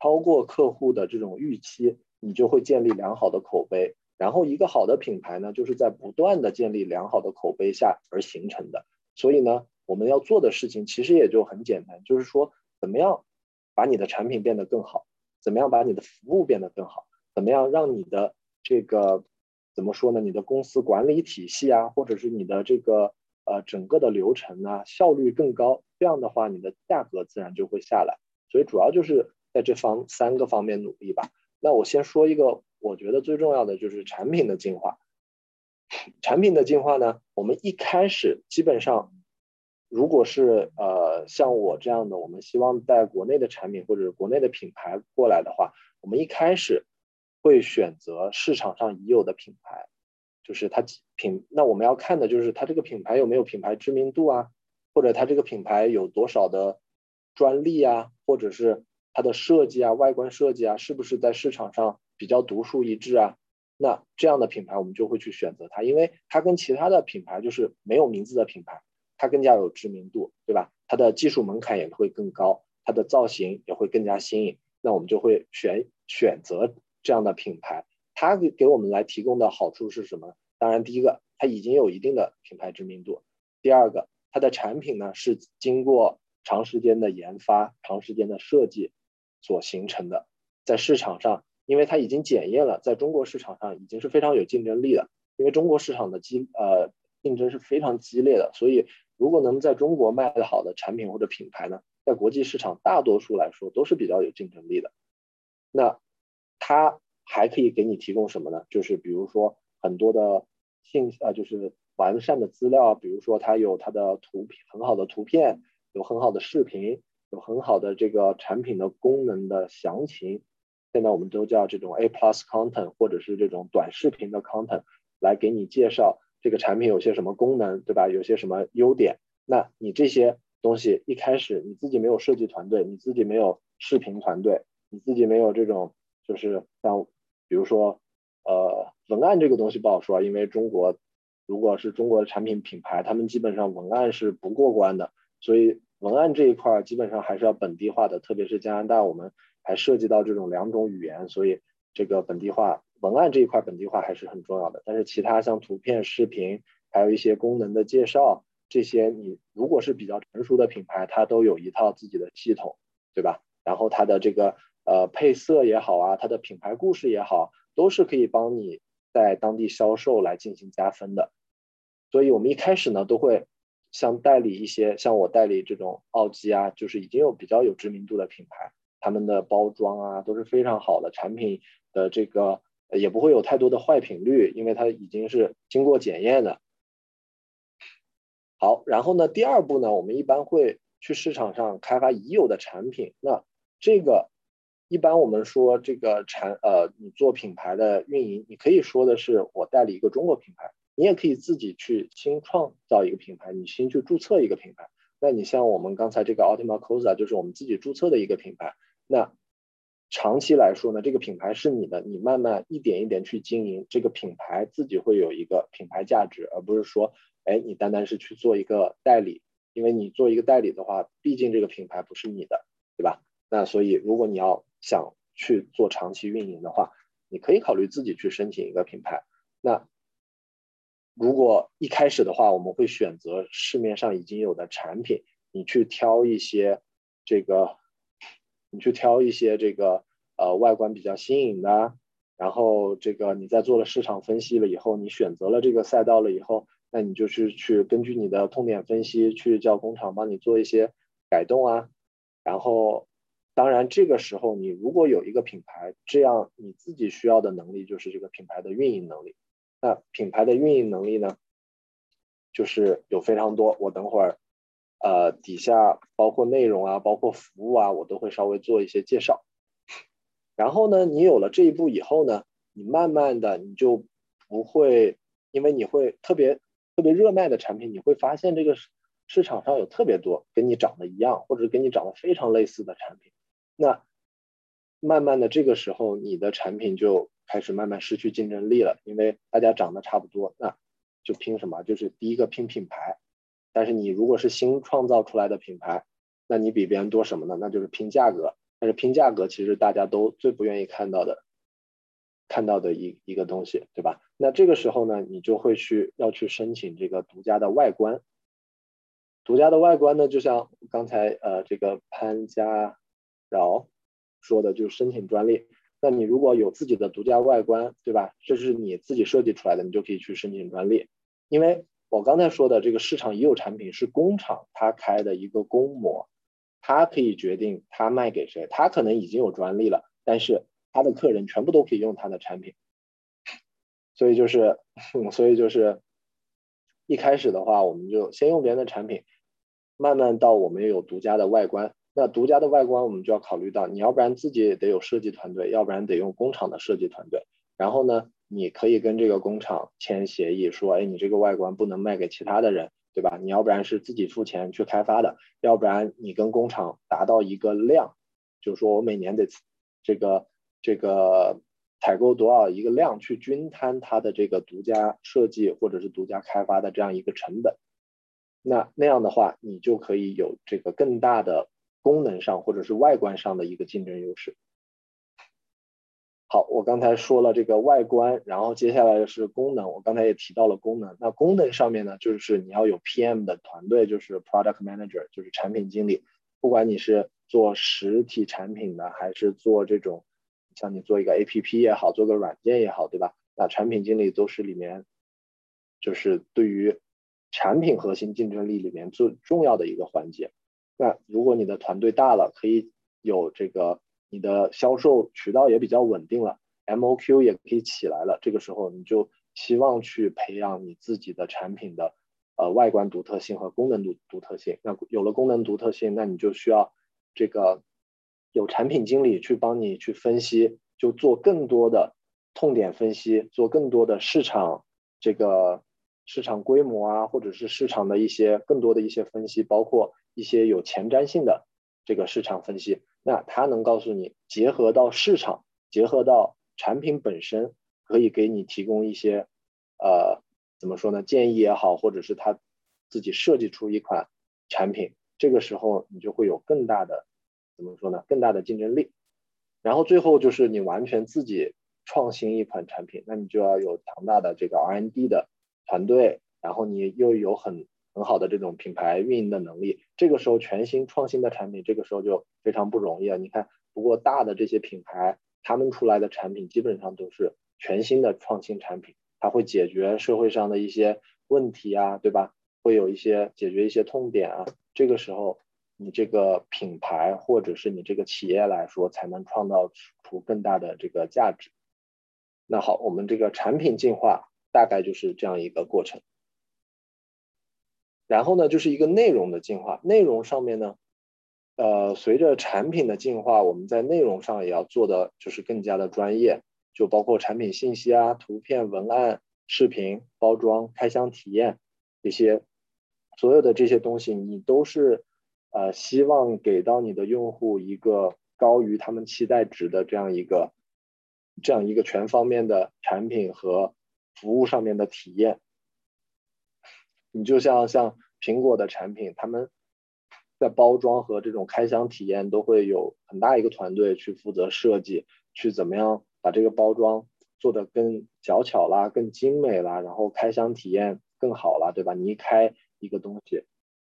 超过客户的这种预期，你就会建立良好的口碑。然后一个好的品牌呢，就是在不断的建立良好的口碑下而形成的。所以呢，我们要做的事情其实也就很简单，就是说怎么样把你的产品变得更好，怎么样把你的服务变得更好，怎么样让你的这个怎么说呢？你的公司管理体系啊，或者是你的这个呃整个的流程啊效率更高，这样的话你的价格自然就会下来。所以主要就是在这方三个方面努力吧。那我先说一个。我觉得最重要的就是产品的进化。产品的进化呢，我们一开始基本上，如果是呃像我这样的，我们希望带国内的产品或者国内的品牌过来的话，我们一开始会选择市场上已有的品牌，就是它品。那我们要看的就是它这个品牌有没有品牌知名度啊，或者它这个品牌有多少的专利啊，或者是它的设计啊、外观设计啊，是不是在市场上。比较独树一帜啊，那这样的品牌我们就会去选择它，因为它跟其他的品牌就是没有名字的品牌，它更加有知名度，对吧？它的技术门槛也会更高，它的造型也会更加新颖，那我们就会选选择这样的品牌。它给给我们来提供的好处是什么？当然，第一个它已经有一定的品牌知名度，第二个它的产品呢是经过长时间的研发、长时间的设计所形成的，在市场上。因为它已经检验了，在中国市场上已经是非常有竞争力的。因为中国市场的激呃竞争是非常激烈的，所以如果能在中国卖的好的产品或者品牌呢，在国际市场大多数来说都是比较有竞争力的。那它还可以给你提供什么呢？就是比如说很多的信呃就是完善的资料，比如说它有它的图片很好的图片，有很好的视频，有很好的这个产品的功能的详情。现在我们都叫这种 A plus content，或者是这种短视频的 content，来给你介绍这个产品有些什么功能，对吧？有些什么优点？那你这些东西一开始你自己没有设计团队，你自己没有视频团队，你自己没有这种就是像比如说呃文案这个东西不好说，因为中国如果是中国的产品品牌，他们基本上文案是不过关的，所以文案这一块儿基本上还是要本地化的，特别是加拿大我们。还涉及到这种两种语言，所以这个本地化文案这一块本地化还是很重要的。但是其他像图片、视频，还有一些功能的介绍，这些你如果是比较成熟的品牌，它都有一套自己的系统，对吧？然后它的这个呃配色也好啊，它的品牌故事也好，都是可以帮你在当地销售来进行加分的。所以我们一开始呢，都会像代理一些，像我代理这种奥基啊，就是已经有比较有知名度的品牌。他们的包装啊都是非常好的，产品的这个也不会有太多的坏品率，因为它已经是经过检验的。好，然后呢，第二步呢，我们一般会去市场上开发已有的产品。那这个一般我们说这个产呃，你做品牌的运营，你可以说的是我代理一个中国品牌，你也可以自己去新创造一个品牌，你新去注册一个品牌。那你像我们刚才这个 Ultima Cosa 就是我们自己注册的一个品牌。那长期来说呢，这个品牌是你的，你慢慢一点一点去经营，这个品牌自己会有一个品牌价值，而不是说，哎，你单单是去做一个代理，因为你做一个代理的话，毕竟这个品牌不是你的，对吧？那所以如果你要想去做长期运营的话，你可以考虑自己去申请一个品牌。那如果一开始的话，我们会选择市面上已经有的产品，你去挑一些这个。你去挑一些这个呃外观比较新颖的，然后这个你在做了市场分析了以后，你选择了这个赛道了以后，那你就是去根据你的痛点分析去叫工厂帮你做一些改动啊。然后，当然这个时候你如果有一个品牌，这样你自己需要的能力就是这个品牌的运营能力。那品牌的运营能力呢，就是有非常多。我等会儿。呃，底下包括内容啊，包括服务啊，我都会稍微做一些介绍。然后呢，你有了这一步以后呢，你慢慢的你就不会，因为你会特别特别热卖的产品，你会发现这个市场上有特别多跟你长得一样，或者跟你长得非常类似的产品。那慢慢的这个时候，你的产品就开始慢慢失去竞争力了，因为大家长得差不多，那就拼什么？就是第一个拼品牌。但是你如果是新创造出来的品牌，那你比别人多什么呢？那就是拼价格。但是拼价格其实大家都最不愿意看到的，看到的一一个东西，对吧？那这个时候呢，你就会去要去申请这个独家的外观。独家的外观呢，就像刚才呃这个潘家饶说的，就是申请专利。那你如果有自己的独家外观，对吧？这是你自己设计出来的，你就可以去申请专利，因为。我刚才说的这个市场已有产品是工厂他开的一个工模，他可以决定他卖给谁，他可能已经有专利了，但是他的客人全部都可以用他的产品，所以就是，所以就是一开始的话，我们就先用别人的产品，慢慢到我们有独家的外观，那独家的外观我们就要考虑到，你要不然自己得有设计团队，要不然得用工厂的设计团队，然后呢？你可以跟这个工厂签协议，说，哎，你这个外观不能卖给其他的人，对吧？你要不然是自己付钱去开发的，要不然你跟工厂达到一个量，就是说我每年得这个这个采购多少一个量去均摊它的这个独家设计或者是独家开发的这样一个成本。那那样的话，你就可以有这个更大的功能上或者是外观上的一个竞争优势。好，我刚才说了这个外观，然后接下来是功能。我刚才也提到了功能。那功能上面呢，就是你要有 PM 的团队，就是 Product Manager，就是产品经理。不管你是做实体产品的，还是做这种，像你做一个 APP 也好，做个软件也好，对吧？那产品经理都是里面，就是对于产品核心竞争力里面最重要的一个环节。那如果你的团队大了，可以有这个。你的销售渠道也比较稳定了，MOQ 也可以起来了，这个时候你就希望去培养你自己的产品的呃外观独特性和功能独独特性。那有了功能独特性，那你就需要这个有产品经理去帮你去分析，就做更多的痛点分析，做更多的市场这个市场规模啊，或者是市场的一些更多的一些分析，包括一些有前瞻性的这个市场分析。那它能告诉你，结合到市场，结合到产品本身，可以给你提供一些，呃，怎么说呢？建议也好，或者是他自己设计出一款产品，这个时候你就会有更大的，怎么说呢？更大的竞争力。然后最后就是你完全自己创新一款产品，那你就要有强大的这个 R&D 的团队，然后你又有很很好的这种品牌运营的能力，这个时候全新创新的产品，这个时候就非常不容易啊。你看，不过大的这些品牌，他们出来的产品基本上都是全新的创新产品，它会解决社会上的一些问题啊，对吧？会有一些解决一些痛点啊。这个时候，你这个品牌或者是你这个企业来说，才能创造出更大的这个价值。那好，我们这个产品进化大概就是这样一个过程。然后呢，就是一个内容的进化。内容上面呢，呃，随着产品的进化，我们在内容上也要做的就是更加的专业，就包括产品信息啊、图片、文案、视频、包装、开箱体验这些，所有的这些东西，你都是呃希望给到你的用户一个高于他们期待值的这样一个这样一个全方面的产品和服务上面的体验。你就像像苹果的产品，他们在包装和这种开箱体验都会有很大一个团队去负责设计，去怎么样把这个包装做得更小巧啦、更精美啦，然后开箱体验更好了，对吧？你一开一个东西，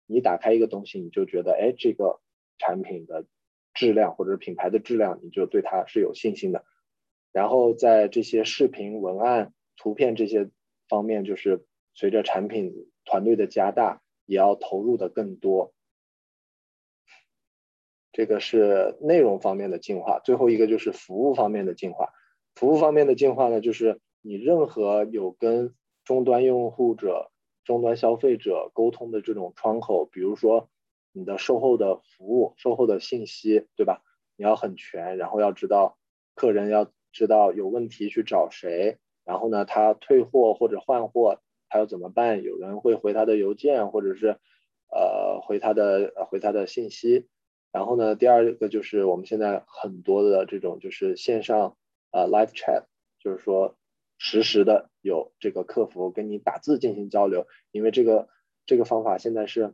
你打开一个东西，你就觉得，哎，这个产品的质量或者品牌的质量，你就对它是有信心的。然后在这些视频、文案、图片这些方面，就是随着产品。团队的加大也要投入的更多，这个是内容方面的进化。最后一个就是服务方面的进化。服务方面的进化呢，就是你任何有跟终端用户者、终端消费者沟通的这种窗口，比如说你的售后的服务、售后的信息，对吧？你要很全，然后要知道客人要知道有问题去找谁，然后呢，他退货或者换货他要怎么办？有人会回他的邮件，或者是呃回他的回他的信息。然后呢，第二个就是我们现在很多的这种就是线上呃 live chat，就是说实时的有这个客服跟你打字进行交流，因为这个这个方法现在是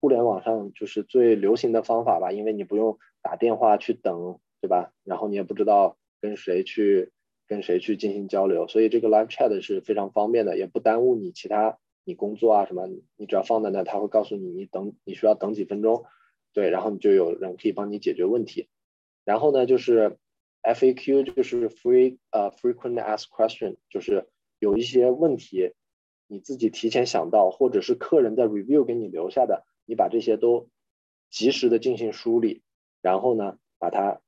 互联网上就是最流行的方法吧，因为你不用打电话去等。对吧？然后你也不知道跟谁去跟谁去进行交流，所以这个 live chat 是非常方便的，也不耽误你其他你工作啊什么，你只要放在那，他会告诉你你等你需要等几分钟，对，然后你就有人可以帮你解决问题。然后呢，就是 FAQ 就是 free 呃 frequent ask question，就是有一些问题你自己提前想到，或者是客人在 review 给你留下的，你把这些都及时的进行梳理，然后呢把它。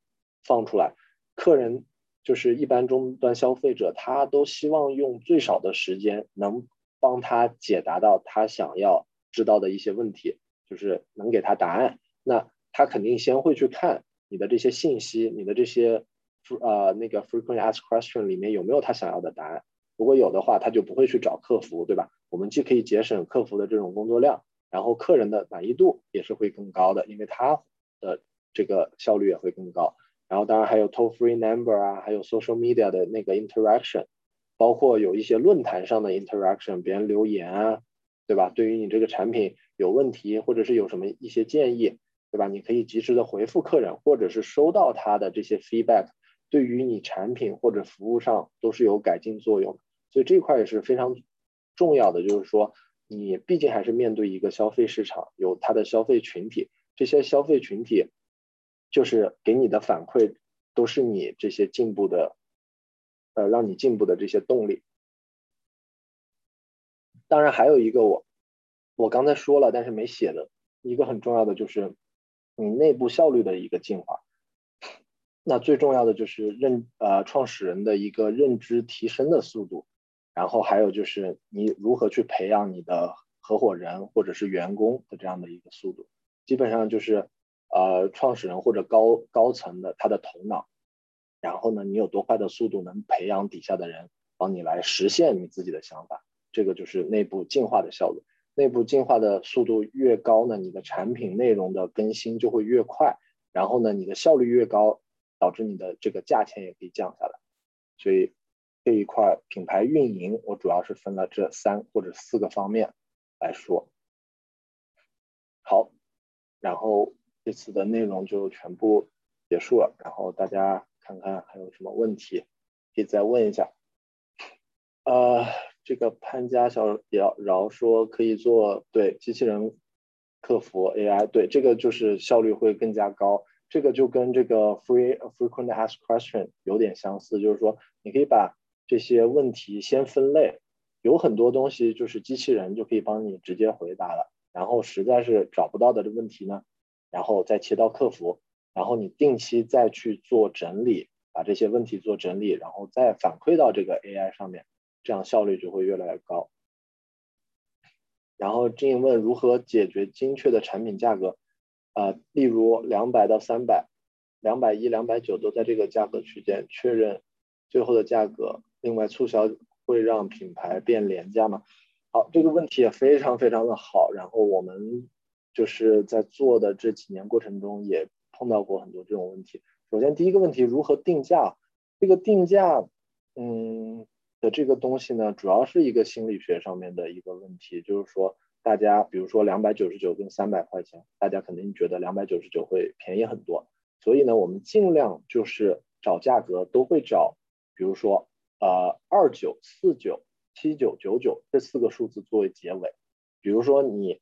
放出来，客人就是一般终端消费者，他都希望用最少的时间能帮他解答到他想要知道的一些问题，就是能给他答案。那他肯定先会去看你的这些信息，你的这些呃那个 frequent ask question 里面有没有他想要的答案。如果有的话，他就不会去找客服，对吧？我们既可以节省客服的这种工作量，然后客人的满意度也是会更高的，因为他的这个效率也会更高。然后当然还有 toll free number 啊，还有 social media 的那个 interaction，包括有一些论坛上的 interaction，别人留言啊，对吧？对于你这个产品有问题，或者是有什么一些建议，对吧？你可以及时的回复客人，或者是收到他的这些 feedback，对于你产品或者服务上都是有改进作用的。所以这块也是非常重要的，就是说你毕竟还是面对一个消费市场，有它的消费群体，这些消费群体。就是给你的反馈都是你这些进步的，呃，让你进步的这些动力。当然还有一个我，我刚才说了，但是没写的一个很重要的就是你内部效率的一个进化。那最重要的就是认呃创始人的一个认知提升的速度，然后还有就是你如何去培养你的合伙人或者是员工的这样的一个速度，基本上就是。呃，创始人或者高高层的他的头脑，然后呢，你有多快的速度能培养底下的人帮你来实现你自己的想法？这个就是内部进化的效率。内部进化的速度越高呢，你的产品内容的更新就会越快，然后呢，你的效率越高，导致你的这个价钱也可以降下来。所以这一块品牌运营，我主要是分了这三或者四个方面来说。好，然后。这次的内容就全部结束了，然后大家看看还有什么问题，可以再问一下。呃，这个潘家小姚饶说可以做对机器人客服 AI，对这个就是效率会更加高。这个就跟这个 free frequent ask question 有点相似，就是说你可以把这些问题先分类，有很多东西就是机器人就可以帮你直接回答了，然后实在是找不到的这问题呢。然后再切到客服，然后你定期再去做整理，把这些问题做整理，然后再反馈到这个 AI 上面，这样效率就会越来越高。然后经营问如何解决精确的产品价格，啊，例如两百到三百，两百一、两百九都在这个价格区间确认最后的价格。另外促销会让品牌变廉价吗？好，这个问题也非常非常的好。然后我们。就是在做的这几年过程中，也碰到过很多这种问题。首先，第一个问题，如何定价？这个定价，嗯，的这个东西呢，主要是一个心理学上面的一个问题。就是说，大家比如说两百九十九跟三百块钱，大家肯定觉得两百九十九会便宜很多。所以呢，我们尽量就是找价格都会找，比如说呃二九、四九、七九、九九这四个数字作为结尾。比如说你。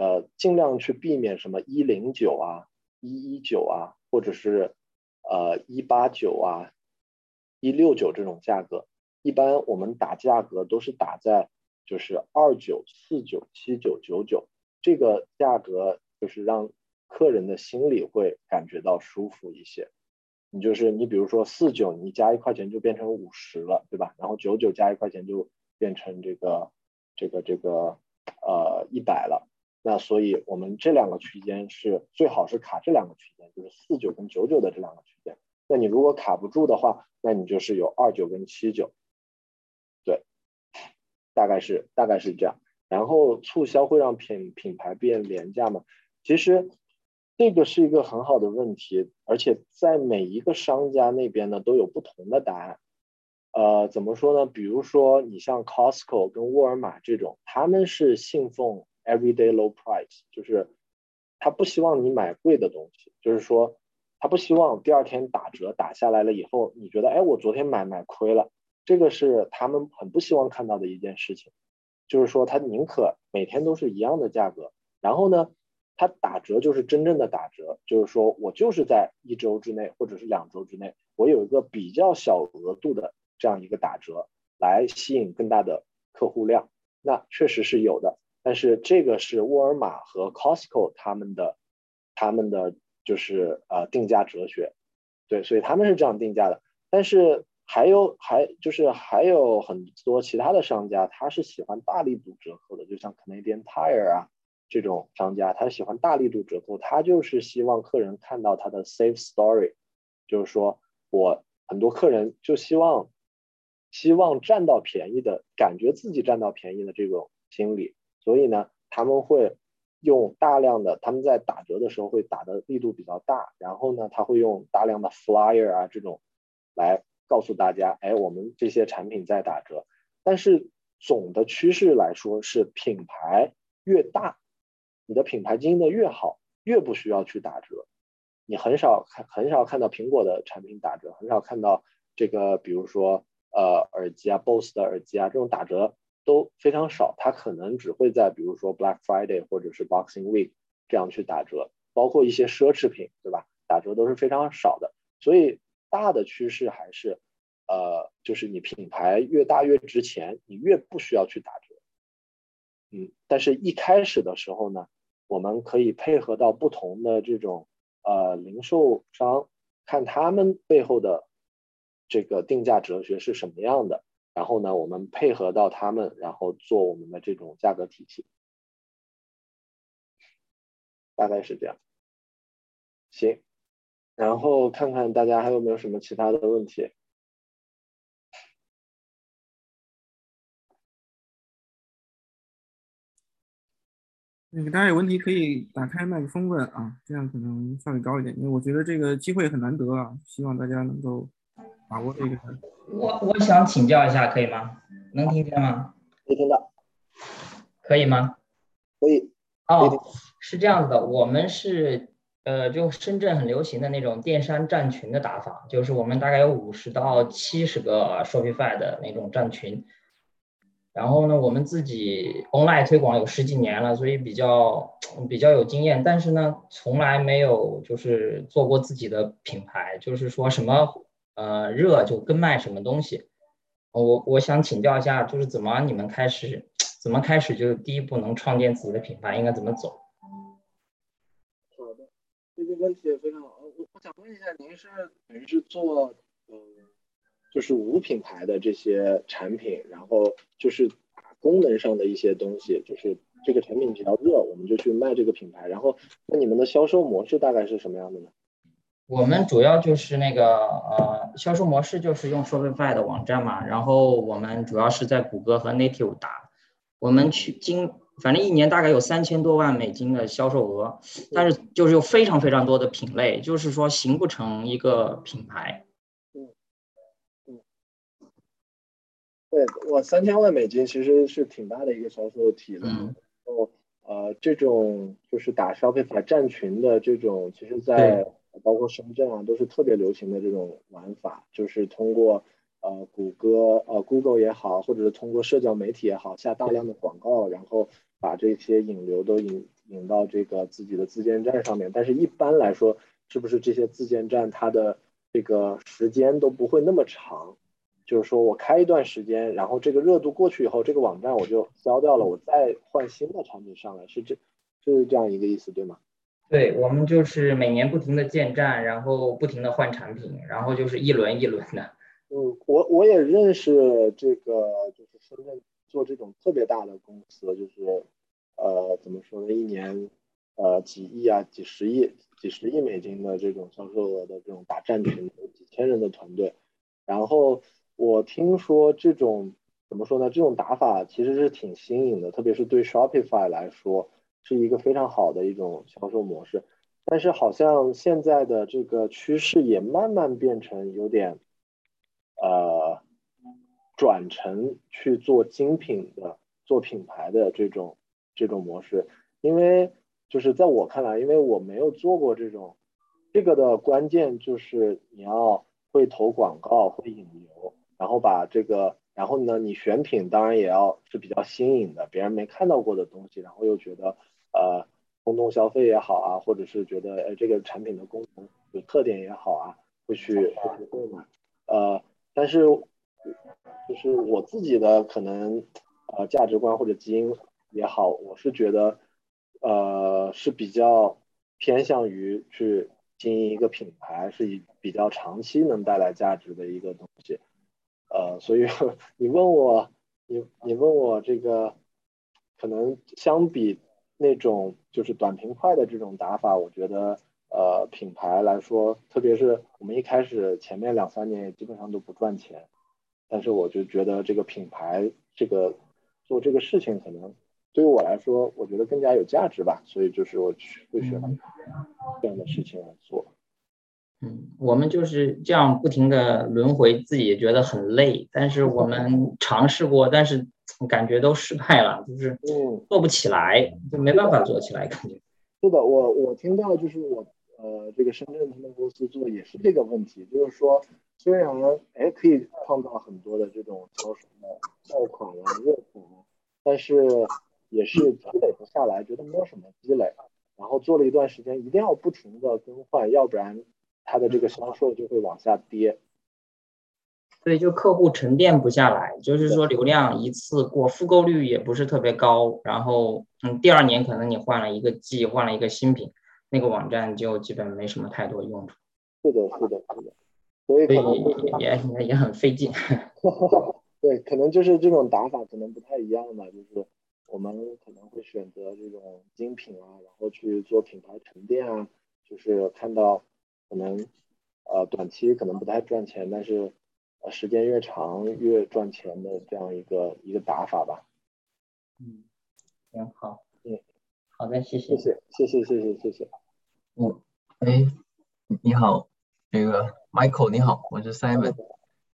呃，尽量去避免什么一零九啊、一一九啊，或者是呃一八九啊、一六九这种价格。一般我们打价格都是打在就是二九、四九、七九、九九这个价格，就是让客人的心里会感觉到舒服一些。你就是你比如说四九，你加一块钱就变成五十了，对吧？然后九九加一块钱就变成这个这个这个呃一百了。那所以，我们这两个区间是最好是卡这两个区间，就是四九跟九九的这两个区间。那你如果卡不住的话，那你就是有二九跟七九，对，大概是大概是这样。然后促销会让品品牌变廉价吗？其实这个是一个很好的问题，而且在每一个商家那边呢都有不同的答案。呃，怎么说呢？比如说你像 Costco 跟沃尔玛这种，他们是信奉 everyday low price，就是他不希望你买贵的东西，就是说他不希望第二天打折打下来了以后，你觉得哎，我昨天买买亏了，这个是他们很不希望看到的一件事情。就是说他宁可每天都是一样的价格，然后呢，他打折就是真正的打折，就是说我就是在一周之内或者是两周之内，我有一个比较小额度的。这样一个打折来吸引更大的客户量，那确实是有的。但是这个是沃尔玛和 Costco 他们的他们的就是呃定价哲学，对，所以他们是这样定价的。但是还有还就是还有很多其他的商家，他是喜欢大力度折扣的，就像 Canadian Tire 啊这种商家，他喜欢大力度折扣，他就是希望客人看到他的 save story，就是说我很多客人就希望。希望占到便宜的感觉，自己占到便宜的这种心理，所以呢，他们会用大量的，他们在打折的时候会打的力度比较大，然后呢，他会用大量的 flyer 啊这种来告诉大家，哎，我们这些产品在打折。但是总的趋势来说是，品牌越大，你的品牌经营的越好，越不需要去打折。你很少看，很少看到苹果的产品打折，很少看到这个，比如说。呃，耳机啊，BOSS 的耳机啊，这种打折都非常少，它可能只会在比如说 Black Friday 或者是 Boxing Week 这样去打折，包括一些奢侈品，对吧？打折都是非常少的，所以大的趋势还是，呃，就是你品牌越大越值钱，你越不需要去打折。嗯，但是一开始的时候呢，我们可以配合到不同的这种呃零售商，看他们背后的。这个定价哲学是什么样的？然后呢，我们配合到他们，然后做我们的这种价格体系，大概是这样。行，然后看看大家还有没有什么其他的问题。那个大家有问题可以打开麦克风问啊，这样可能效率高一点，因为我觉得这个机会很难得啊，希望大家能够。把握这个，我我想请教一下，可以吗？能听见吗？可以听到。可以吗？可以。哦，是这样子的，我们是呃，就深圳很流行的那种电商站群的打法，就是我们大概有五十到七十个 Shopify 的那种站群。然后呢，我们自己 online 推广有十几年了，所以比较比较有经验，但是呢，从来没有就是做过自己的品牌，就是说什么。呃，热就跟卖什么东西，我我想请教一下，就是怎么你们开始，怎么开始就第一步能创建自己的品牌，应该怎么走？好的，这个问题也非常好。我我想问一下，您是等于是做嗯，就是无品牌的这些产品，然后就是功能上的一些东西，就是这个产品比较热，我们就去卖这个品牌，然后那你们的销售模式大概是什么样的呢？我们主要就是那个呃销售模式，就是用 Shopify 的网站嘛，然后我们主要是在谷歌和 Native 打，我们去今反正一年大概有三千多万美金的销售额，但是就是有非常非常多的品类，就是说形不成一个品牌。嗯嗯，对我三千万美金其实是挺大的一个销售体量，然后呃这种就是打 Shopify 站群的这种，其实在。包括深圳啊，都是特别流行的这种玩法，就是通过呃谷歌呃 Google 也好，或者是通过社交媒体也好，下大量的广告，然后把这些引流都引引到这个自己的自建站上面。但是一般来说，是不是这些自建站它的这个时间都不会那么长？就是说我开一段时间，然后这个热度过去以后，这个网站我就消掉了，我再换新的产品上来，是这就是这样一个意思，对吗？对我们就是每年不停的建站，然后不停的换产品，然后就是一轮一轮的。嗯，我我也认识这个，就是深圳做这种特别大的公司，就是呃怎么说呢，一年呃几亿啊、几十亿、几十亿美金的这种销售额的这种打战群，几千人的团队。然后我听说这种怎么说呢？这种打法其实是挺新颖的，特别是对 Shopify 来说是一个非常好的一种销售模式。但是好像现在的这个趋势也慢慢变成有点，呃，转成去做精品的、做品牌的这种这种模式。因为就是在我看来，因为我没有做过这种，这个的关键就是你要会投广告、会引流，然后把这个，然后呢，你选品当然也要是比较新颖的，别人没看到过的东西，然后又觉得呃。冲动消费也好啊，或者是觉得哎这个产品的功能有特点也好啊，会去会去购买。呃，但是就是我自己的可能呃价值观或者基因也好，我是觉得呃是比较偏向于去经营一个品牌，是以比较长期能带来价值的一个东西。呃，所以 你问我，你你问我这个可能相比。那种就是短平快的这种打法，我觉得呃品牌来说，特别是我们一开始前面两三年也基本上都不赚钱，但是我就觉得这个品牌这个做这个事情可能对于我来说，我觉得更加有价值吧，所以就是我去会选这样的事情来做。嗯，我们就是这样不停的轮回，自己也觉得很累，但是我们尝试过，但是。感觉都失败了，就是嗯做不起来，就没办法做起来，感觉。是的，我我听到就是我呃这个深圳他们公司做也是这个问题，就是说虽然哎可以创造很多的这种销售的爆款啊热款，但是也是积累不下来，觉得没有什么积累，然后做了一段时间，一定要不停的更换，要不然它的这个销售就会往下跌。所以就客户沉淀不下来，就是说流量一次过，复购率也不是特别高。然后，嗯，第二年可能你换了一个季，换了一个新品，那个网站就基本没什么太多用处。是的，是的，是的。所以可能也也很费劲。对，可能就是这种打法可能不太一样吧。就是我们可能会选择这种精品啊，然后去做品牌沉淀啊，就是看到可能呃短期可能不太赚钱，但是。呃，时间越长越赚钱的这样一个一个打法吧。嗯，行好，嗯，好的，谢谢，谢谢，谢谢，谢谢，谢谢。嗯，哎，你好，这个 Michael 你好，我是 Simon。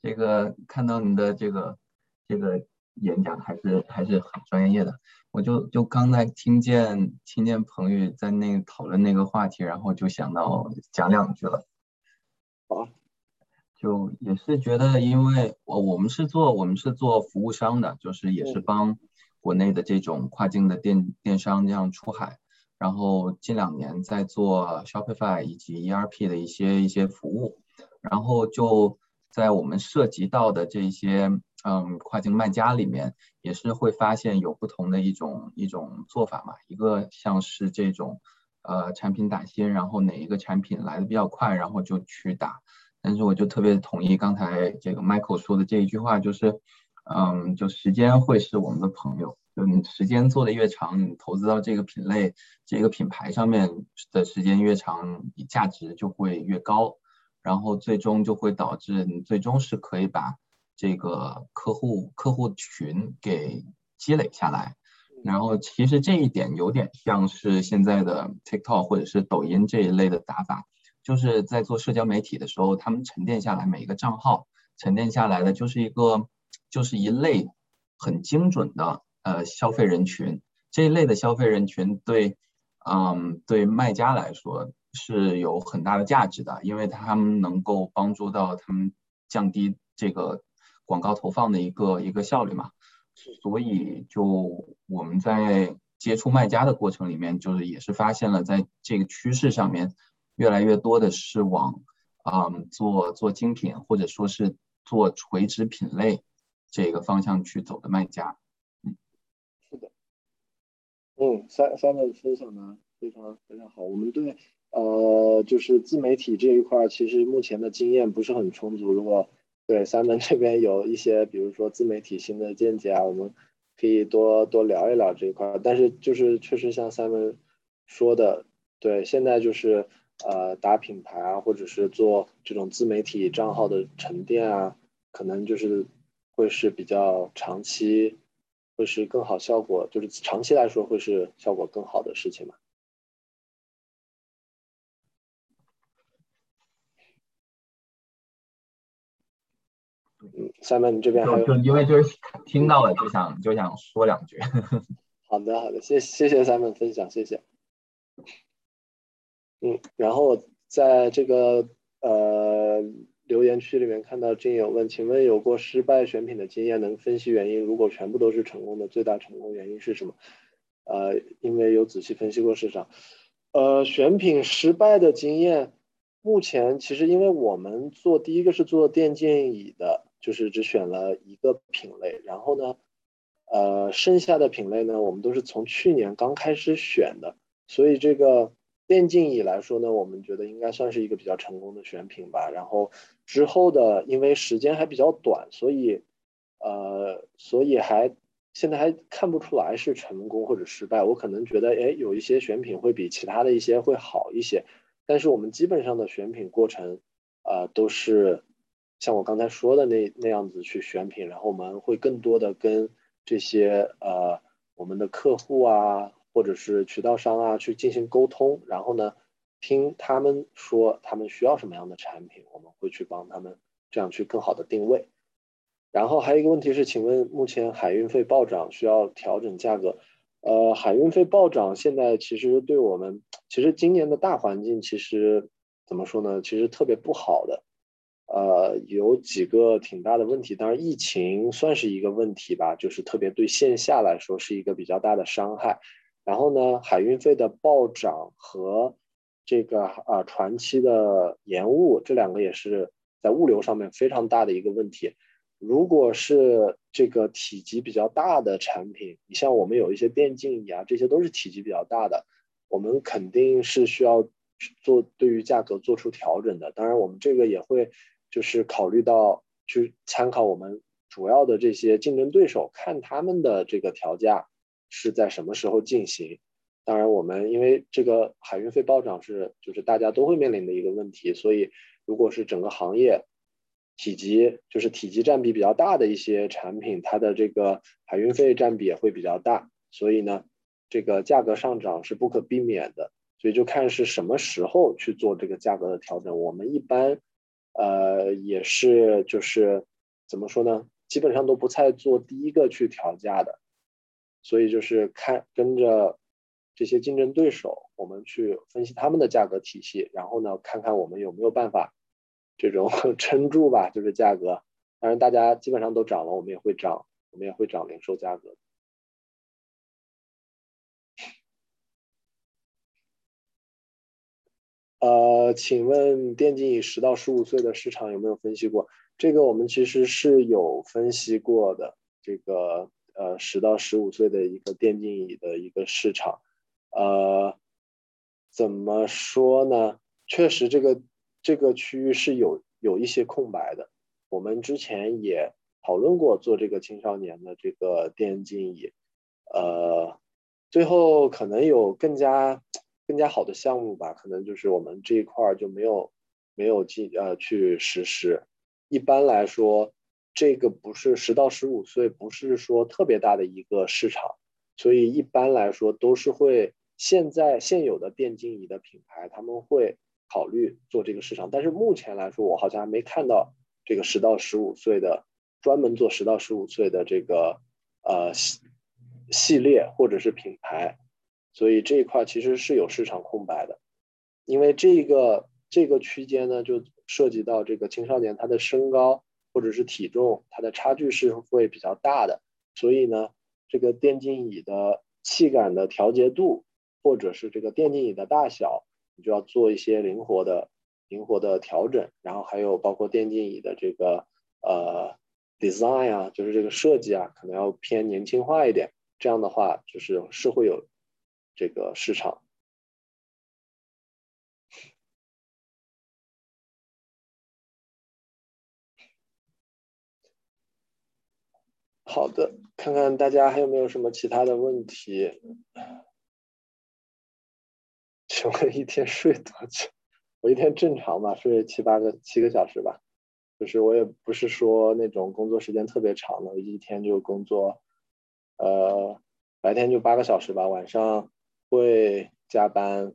这个看到你的这个这个演讲还是还是很专业的。我就就刚才听见听见彭宇在那个讨论那个话题，然后就想到讲两句了。好。就也是觉得，因为我我们是做我们是做服务商的，就是也是帮国内的这种跨境的电电商这样出海，然后近两年在做 Shopify 以及 ERP 的一些一些服务，然后就在我们涉及到的这些嗯跨境卖家里面，也是会发现有不同的一种一种做法嘛，一个像是这种呃产品打新，然后哪一个产品来的比较快，然后就去打。但是我就特别同意刚才这个 Michael 说的这一句话，就是，嗯，就时间会是我们的朋友，就你时间做的越长，你投资到这个品类、这个品牌上面的时间越长，你价值就会越高，然后最终就会导致你最终是可以把这个客户客户群给积累下来，然后其实这一点有点像是现在的 TikTok 或者是抖音这一类的打法。就是在做社交媒体的时候，他们沉淀下来每一个账号沉淀下来的就是一个，就是一类很精准的呃消费人群。这一类的消费人群对，嗯，对卖家来说是有很大的价值的，因为他们能够帮助到他们降低这个广告投放的一个一个效率嘛。所以就我们在接触卖家的过程里面，就是也是发现了在这个趋势上面。越来越多的是往，嗯，做做精品或者说是做垂直品类这个方向去走的卖家，嗯，是的，嗯，三三的分享呢非常非常好。我们对呃就是自媒体这一块其实目前的经验不是很充足。如果对三门这边有一些比如说自媒体新的见解啊，我们可以多多聊一聊这一块。但是就是确实像三门。说的，对，现在就是呃打品牌啊，或者是做这种自媒体账号的沉淀啊，可能就是会是比较长期，会是更好效果，就是长期来说会是效果更好的事情嘛。嗯，Simon 这边还有，就因为就是听到了，就想就想说两句。好的，好的，谢谢谢 Simon 分享，谢谢。嗯，然后在这个呃留言区里面看到金友问，请问有过失败选品的经验，能分析原因？如果全部都是成功的，最大成功原因是什么？呃，因为有仔细分析过市场，呃，选品失败的经验，目前其实因为我们做第一个是做电竞椅的。就是只选了一个品类，然后呢，呃，剩下的品类呢，我们都是从去年刚开始选的，所以这个电竞椅来说呢，我们觉得应该算是一个比较成功的选品吧。然后之后的，因为时间还比较短，所以，呃，所以还现在还看不出来是成功或者失败。我可能觉得，哎，有一些选品会比其他的一些会好一些，但是我们基本上的选品过程，呃，都是。像我刚才说的那那样子去选品，然后我们会更多的跟这些呃我们的客户啊，或者是渠道商啊去进行沟通，然后呢听他们说他们需要什么样的产品，我们会去帮他们这样去更好的定位。然后还有一个问题是，请问目前海运费暴涨，需要调整价格？呃，海运费暴涨现在其实对我们，其实今年的大环境其实怎么说呢？其实特别不好的。呃，有几个挺大的问题，当然疫情算是一个问题吧，就是特别对线下来说是一个比较大的伤害。然后呢，海运费的暴涨和这个啊船期的延误，这两个也是在物流上面非常大的一个问题。如果是这个体积比较大的产品，你像我们有一些电竞椅啊，这些都是体积比较大的，我们肯定是需要做对于价格做出调整的。当然，我们这个也会。就是考虑到去参考我们主要的这些竞争对手，看他们的这个调价是在什么时候进行。当然，我们因为这个海运费暴涨是就是大家都会面临的一个问题，所以如果是整个行业体积就是体积占比比较大的一些产品，它的这个海运费占比也会比较大，所以呢，这个价格上涨是不可避免的。所以就看是什么时候去做这个价格的调整。我们一般。呃，也是，就是怎么说呢？基本上都不太做第一个去调价的，所以就是看跟着这些竞争对手，我们去分析他们的价格体系，然后呢，看看我们有没有办法这种 撑住吧，就是价格。当然，大家基本上都涨了，我们也会涨，我们也会涨零售价格。呃，请问电竞椅十到十五岁的市场有没有分析过？这个我们其实是有分析过的。这个呃，十到十五岁的一个电竞椅的一个市场，呃，怎么说呢？确实，这个这个区域是有有一些空白的。我们之前也讨论过做这个青少年的这个电竞椅，呃，最后可能有更加。更加好的项目吧，可能就是我们这一块就没有没有进呃去实施。一般来说，这个不是十到十五岁，不是说特别大的一个市场，所以一般来说都是会现在现有的电竞椅的品牌他们会考虑做这个市场。但是目前来说，我好像还没看到这个十到十五岁的专门做十到十五岁的这个呃系系列或者是品牌。所以这一块其实是有市场空白的，因为这个这个区间呢，就涉及到这个青少年他的身高或者是体重，它的差距是会比较大的。所以呢，这个电竞椅的气感的调节度，或者是这个电竞椅的大小，你就要做一些灵活的灵活的调整。然后还有包括电竞椅的这个呃 design 啊，就是这个设计啊，可能要偏年轻化一点。这样的话，就是是会有。这个市场，好的，看看大家还有没有什么其他的问题。请问一天睡多久？我一天正常吧，睡七八个七个小时吧。就是我也不是说那种工作时间特别长的，一天就工作，呃，白天就八个小时吧，晚上会加班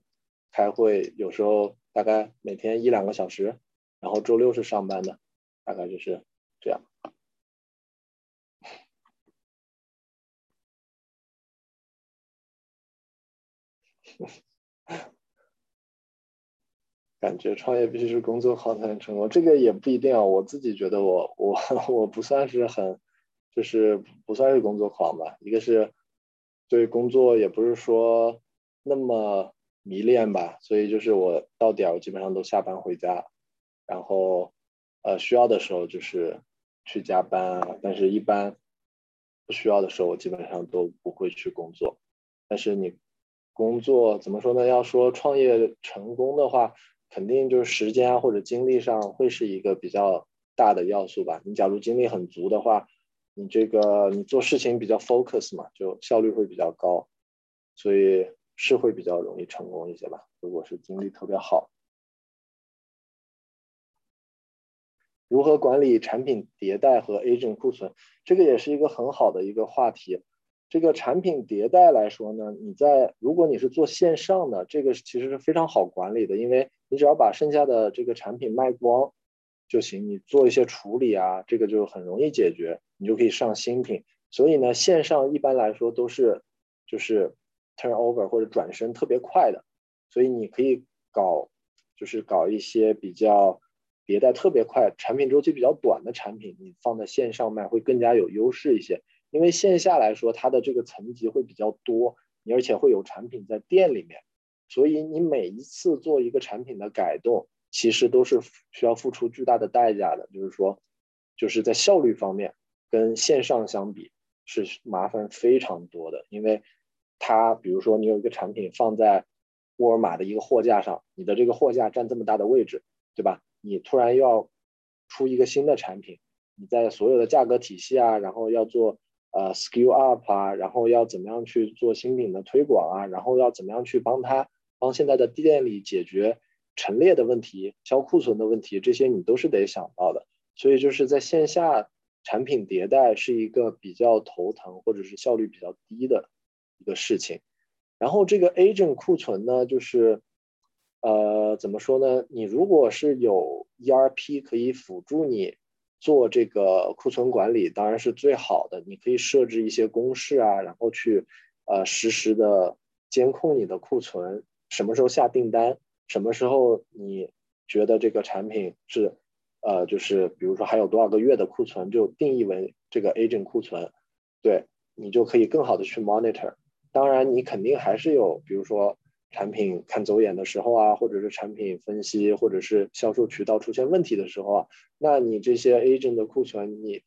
开会，有时候大概每天一两个小时，然后周六是上班的，大概就是这样。感觉创业必须是工作好才能成功，这个也不一定啊。我自己觉得我我我不算是很，就是不算是工作狂吧。一个是对工作也不是说那么迷恋吧，所以就是我到点儿我基本上都下班回家，然后呃需要的时候就是去加班啊，但是一般不需要的时候我基本上都不会去工作。但是你工作怎么说呢？要说创业成功的话。肯定就是时间啊或者精力上会是一个比较大的要素吧。你假如精力很足的话，你这个你做事情比较 focus 嘛，就效率会比较高，所以是会比较容易成功一些吧。如果是精力特别好，如何管理产品迭代和 agent 库存，这个也是一个很好的一个话题。这个产品迭代来说呢，你在如果你是做线上的，这个其实是非常好管理的，因为你只要把剩下的这个产品卖光就行，你做一些处理啊，这个就很容易解决，你就可以上新品。所以呢，线上一般来说都是就是 turnover 或者转身特别快的，所以你可以搞就是搞一些比较迭代特别快、产品周期比较短的产品，你放在线上卖会更加有优势一些。因为线下来说，它的这个层级会比较多，而且会有产品在店里面，所以你每一次做一个产品的改动，其实都是需要付出巨大的代价的。就是说，就是在效率方面，跟线上相比是麻烦非常多的。因为它，比如说你有一个产品放在沃尔玛的一个货架上，你的这个货架占这么大的位置，对吧？你突然要出一个新的产品，你在所有的价格体系啊，然后要做。呃，skill up 啊，然后要怎么样去做新品的推广啊，然后要怎么样去帮他帮现在的店里解决陈列的问题、销库存的问题，这些你都是得想到的。所以就是在线下产品迭代是一个比较头疼或者是效率比较低的一个事情。然后这个 agent 库存呢，就是呃怎么说呢？你如果是有 ERP 可以辅助你。做这个库存管理当然是最好的，你可以设置一些公式啊，然后去呃实时的监控你的库存，什么时候下订单，什么时候你觉得这个产品是呃就是比如说还有多少个月的库存，就定义为这个 agent 库存，对你就可以更好的去 monitor。当然你肯定还是有，比如说。产品看走眼的时候啊，或者是产品分析，或者是销售渠道出现问题的时候啊，那你这些 agent 的库存，你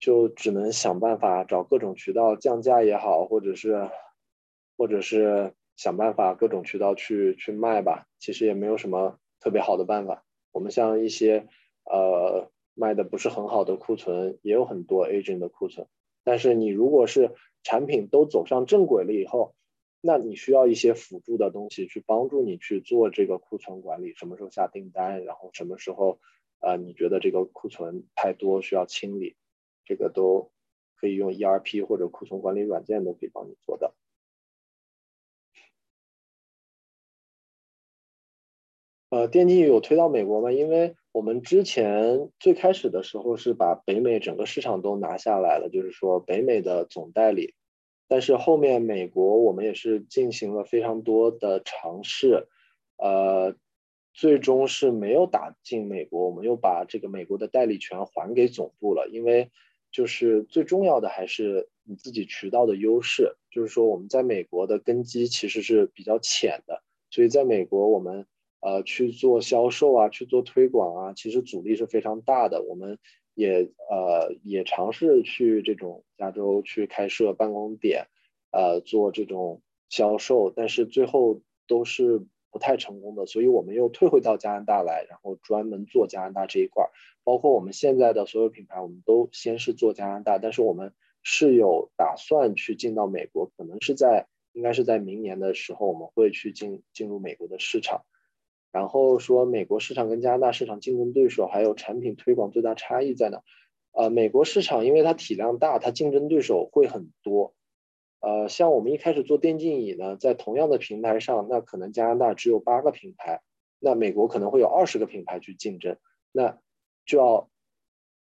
就只能想办法找各种渠道降价也好，或者是，或者是想办法各种渠道去去卖吧。其实也没有什么特别好的办法。我们像一些呃卖的不是很好的库存，也有很多 agent 的库存。但是你如果是产品都走上正轨了以后，那你需要一些辅助的东西去帮助你去做这个库存管理，什么时候下订单，然后什么时候，呃，你觉得这个库存太多需要清理，这个都可以用 ERP 或者库存管理软件都可以帮你做到。呃，电竞有推到美国吗？因为我们之前最开始的时候是把北美整个市场都拿下来了，就是说北美的总代理。但是后面美国我们也是进行了非常多的尝试，呃，最终是没有打进美国，我们又把这个美国的代理权还给总部了。因为就是最重要的还是你自己渠道的优势，就是说我们在美国的根基其实是比较浅的，所以在美国我们呃去做销售啊，去做推广啊，其实阻力是非常大的。我们。也呃也尝试去这种加州去开设办公点，呃做这种销售，但是最后都是不太成功的，所以我们又退回到加拿大来，然后专门做加拿大这一块儿。包括我们现在的所有品牌，我们都先是做加拿大，但是我们是有打算去进到美国，可能是在应该是在明年的时候，我们会去进进入美国的市场。然后说美国市场跟加拿大市场竞争对手还有产品推广最大差异在哪？呃，美国市场因为它体量大，它竞争对手会很多。呃，像我们一开始做电竞椅呢，在同样的平台上，那可能加拿大只有八个品牌，那美国可能会有二十个品牌去竞争，那就要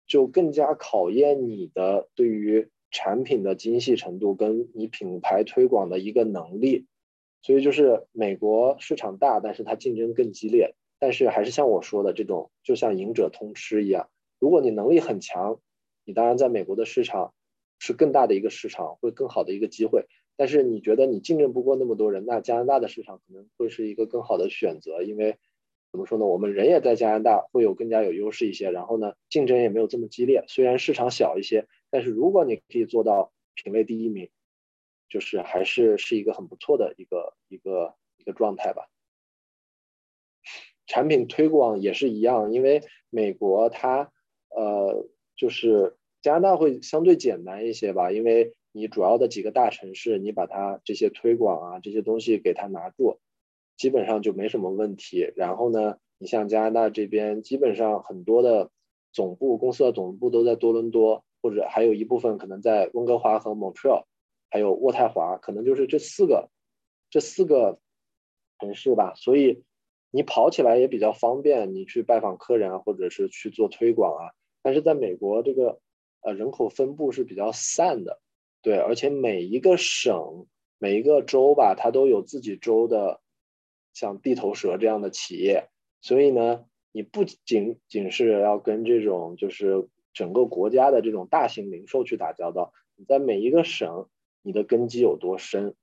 就更加考验你的对于产品的精细程度，跟你品牌推广的一个能力。所以就是美国市场大，但是它竞争更激烈。但是还是像我说的这种，就像赢者通吃一样，如果你能力很强，你当然在美国的市场是更大的一个市场，会更好的一个机会。但是你觉得你竞争不过那么多人，那加拿大的市场可能会是一个更好的选择，因为怎么说呢，我们人也在加拿大会有更加有优势一些，然后呢，竞争也没有这么激烈。虽然市场小一些，但是如果你可以做到品类第一名。就是还是是一个很不错的一个一个一个状态吧。产品推广也是一样，因为美国它呃就是加拿大会相对简单一些吧，因为你主要的几个大城市，你把它这些推广啊这些东西给它拿住，基本上就没什么问题。然后呢，你像加拿大这边，基本上很多的总部公司的总部都在多伦多，或者还有一部分可能在温哥华和 Montreal。还有渥太华，可能就是这四个，这四个城市吧。所以你跑起来也比较方便，你去拜访客人啊，或者是去做推广啊。但是在美国，这个呃人口分布是比较散的，对，而且每一个省、每一个州吧，它都有自己州的像地头蛇这样的企业。所以呢，你不仅仅是要跟这种就是整个国家的这种大型零售去打交道，你在每一个省。你的根基有多深，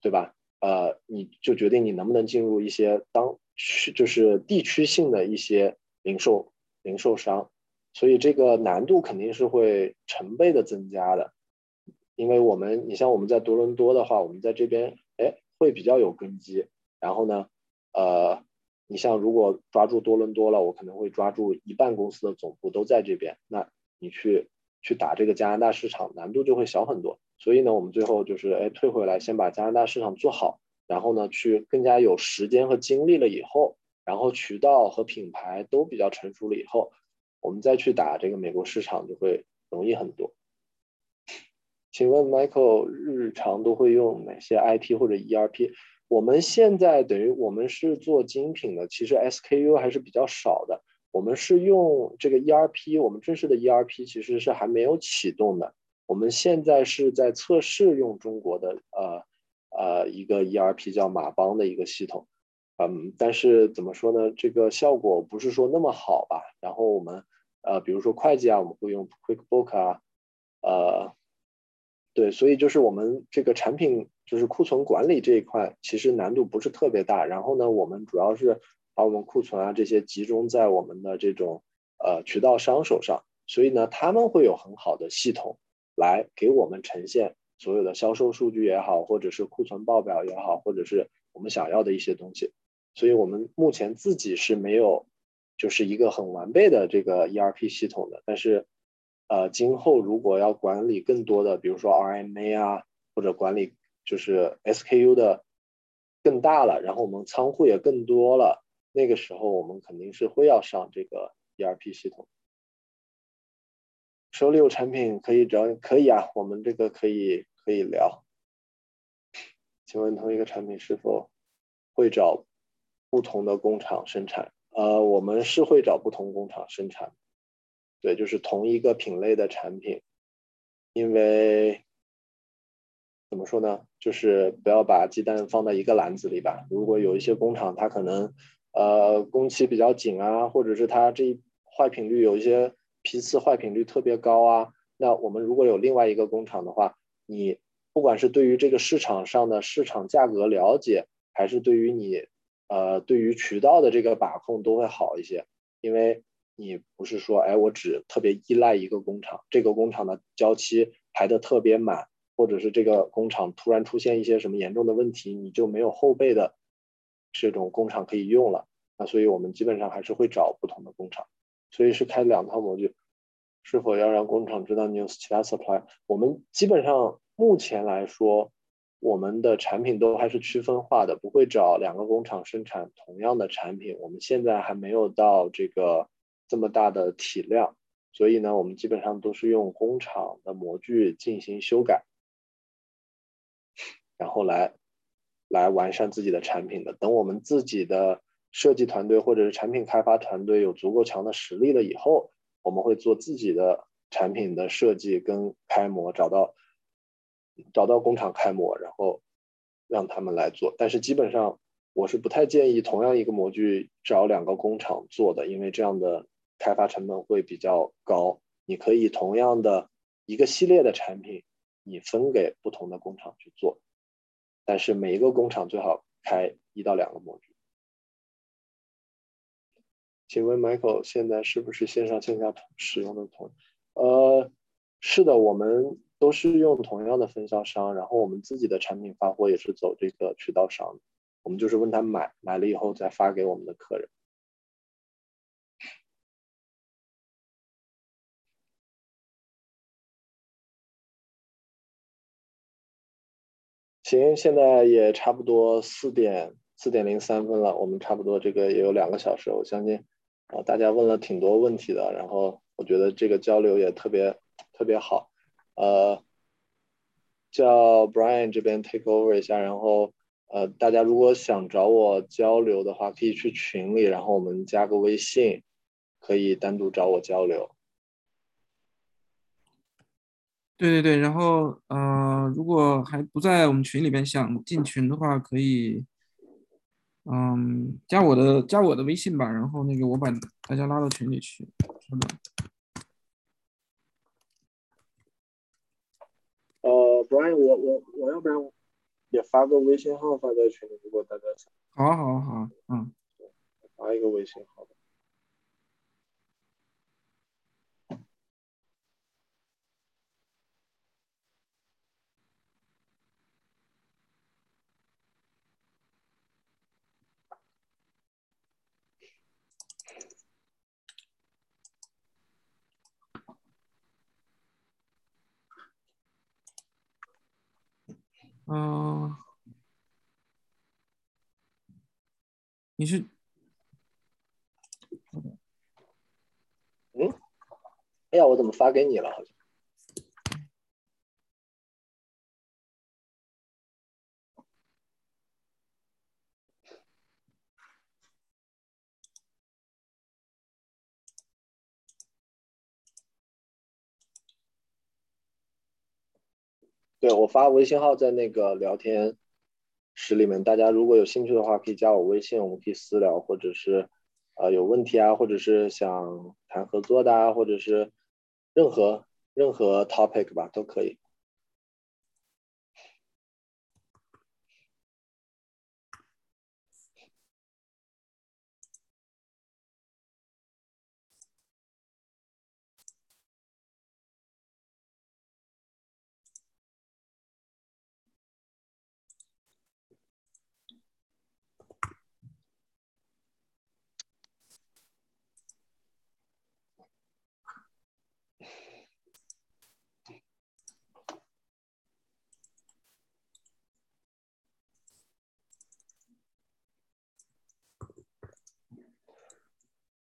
对吧？呃，你就决定你能不能进入一些当区，就是地区性的一些零售零售商，所以这个难度肯定是会成倍的增加的。因为我们，你像我们在多伦多的话，我们在这边，哎，会比较有根基。然后呢，呃，你像如果抓住多伦多了，我可能会抓住一半公司的总部都在这边，那你去去打这个加拿大市场，难度就会小很多。所以呢，我们最后就是哎退回来，先把加拿大市场做好，然后呢，去更加有时间和精力了以后，然后渠道和品牌都比较成熟了以后，我们再去打这个美国市场就会容易很多。请问 Michael 日常都会用哪些 IT 或者 ERP？我们现在等于我们是做精品的，其实 SKU 还是比较少的。我们是用这个 ERP，我们正式的 ERP 其实是还没有启动的。我们现在是在测试用中国的呃呃一个 ERP 叫马邦的一个系统，嗯，但是怎么说呢？这个效果不是说那么好吧？然后我们呃比如说会计啊，我们会用 QuickBook 啊，呃，对，所以就是我们这个产品就是库存管理这一块其实难度不是特别大。然后呢，我们主要是把我们库存啊这些集中在我们的这种呃渠道商手上，所以呢他们会有很好的系统。来给我们呈现所有的销售数据也好，或者是库存报表也好，或者是我们想要的一些东西。所以我们目前自己是没有就是一个很完备的这个 ERP 系统的。但是，呃，今后如果要管理更多的，比如说 RMA 啊，或者管理就是 SKU 的更大了，然后我们仓库也更多了，那个时候我们肯定是会要上这个 ERP 系统。手里有产品可以找，可以啊，我们这个可以可以聊。请问同一个产品是否会找不同的工厂生产？呃，我们是会找不同工厂生产，对，就是同一个品类的产品，因为怎么说呢，就是不要把鸡蛋放在一个篮子里吧。如果有一些工厂，它可能呃工期比较紧啊，或者是它这一坏品率有一些。批次坏品率特别高啊，那我们如果有另外一个工厂的话，你不管是对于这个市场上的市场价格了解，还是对于你呃对于渠道的这个把控都会好一些，因为你不是说哎我只特别依赖一个工厂，这个工厂的交期排的特别满，或者是这个工厂突然出现一些什么严重的问题，你就没有后备的这种工厂可以用了，那所以我们基本上还是会找不同的工厂。所以是开两套模具，是否要让工厂知道你有其他 supply？我们基本上目前来说，我们的产品都还是区分化的，不会找两个工厂生产同样的产品。我们现在还没有到这个这么大的体量，所以呢，我们基本上都是用工厂的模具进行修改，然后来来完善自己的产品的。等我们自己的设计团队或者是产品开发团队有足够强的实力了以后，我们会做自己的产品的设计跟开模，找到。找到工厂开模，然后让他们来做。但是基本上我是不太建议同样一个模具找两个工厂做的，因为这样的开发成本会比较高。你可以同样的一个系列的产品，你分给不同的工厂去做，但是每一个工厂最好开一到两个模具。请问 Michael 现在是不是线上线下使用的同？呃，是的，我们。都是用同样的分销商，然后我们自己的产品发货也是走这个渠道商，我们就是问他买，买了以后再发给我们的客人。行，现在也差不多四点四点零三分了，我们差不多这个也有两个小时，我相信啊大家问了挺多问题的，然后我觉得这个交流也特别特别好。呃，叫 Brian 这边 take over 一下，然后呃，大家如果想找我交流的话，可以去群里，然后我们加个微信，可以单独找我交流。对对对，然后呃，如果还不在我们群里边想进群的话，可以嗯加我的加我的微信吧，然后那个我把大家拉到群里去。呃，Brian，我我我要不然也发个微信号发在群里，如果大家想。好，好，好，嗯，发一个微信号。嗯，你是？嗯？哎呀，我怎么发给你了？好像。对我发微信号在那个聊天室里面，大家如果有兴趣的话，可以加我微信，我们可以私聊，或者是呃有问题啊，或者是想谈合作的啊，或者是任何任何 topic 吧，都可以。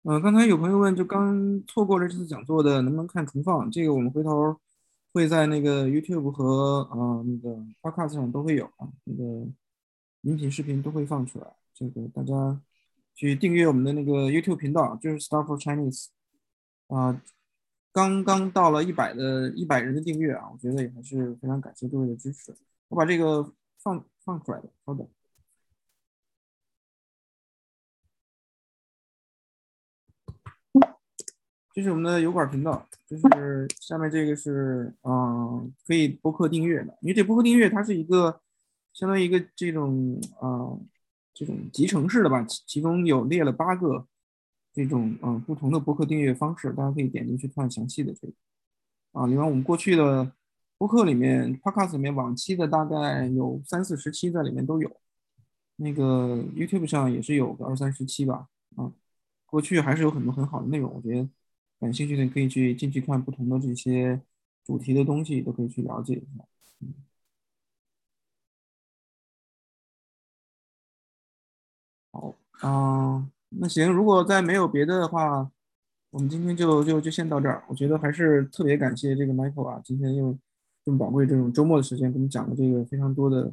嗯，刚才有朋友问，就刚错过了这次讲座的，能不能看重放？这个我们回头会在那个 YouTube 和呃那个 Podcast 上都会有啊，那个音频视频都会放出来。这个大家去订阅我们的那个 YouTube 频道，就是 Star for Chinese 啊，刚刚到了一百的一百人的订阅啊，我觉得也还是非常感谢各位的支持。我把这个放放出来了，稍等。这是我们的油管频道，就是下面这个是嗯，可以播客订阅的。因为这播客订阅它是一个相当于一个这种啊这种集成式的吧，其中有列了八个这种嗯不同的播客订阅方式，大家可以点进去看详细的这个啊。另外，我们过去的播客里面，Podcast 里面往期的大概有三四十期在里面都有，那个 YouTube 上也是有个二三十期吧啊。过去还是有很多很好的内容，我觉得。感兴趣的可以去进去看不同的这些主题的东西，都可以去了解一下。嗯。好，啊、那行，如果再没有别的的话，我们今天就就就先到这儿。我觉得还是特别感谢这个 Michael 啊，今天用这么宝贵这种周末的时间，给我们讲了这个非常多的、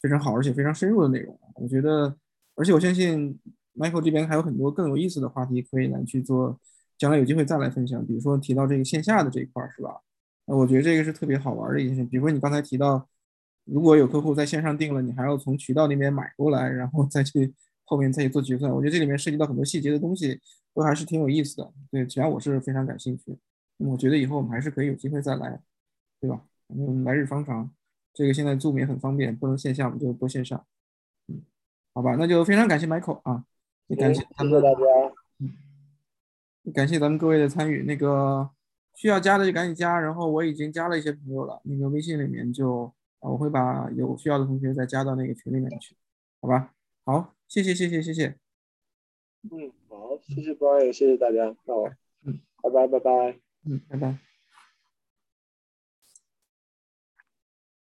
非常好而且非常深入的内容。我觉得，而且我相信 Michael 这边还有很多更有意思的话题可以来去做将来有机会再来分享。比如说提到这个线下的这一块儿，是吧？那我觉得这个是特别好玩的一件事。比如说你刚才提到，如果有客户在线上订了，你还要从渠道那边买过来，然后再去。后面再去做结算，我觉得这里面涉及到很多细节的东西，都还是挺有意思的。对，只要我是非常感兴趣，那么我觉得以后我们还是可以有机会再来，对吧？嗯，来日方长，这个现在 Zoom 也很方便，不能线下我们就播线上。嗯，好吧，那就非常感谢 Michael 啊，也感谢谢谢大家，嗯，感谢咱们各位的参与。那个需要加的就赶紧加，然后我已经加了一些朋友了，那个微信里面就啊，我会把有需要的同学再加到那个群里面去，好吧？好。谢谢谢谢谢谢，嗯好，谢谢 Brian，谢谢大家，那我，嗯，拜拜拜拜，嗯拜拜。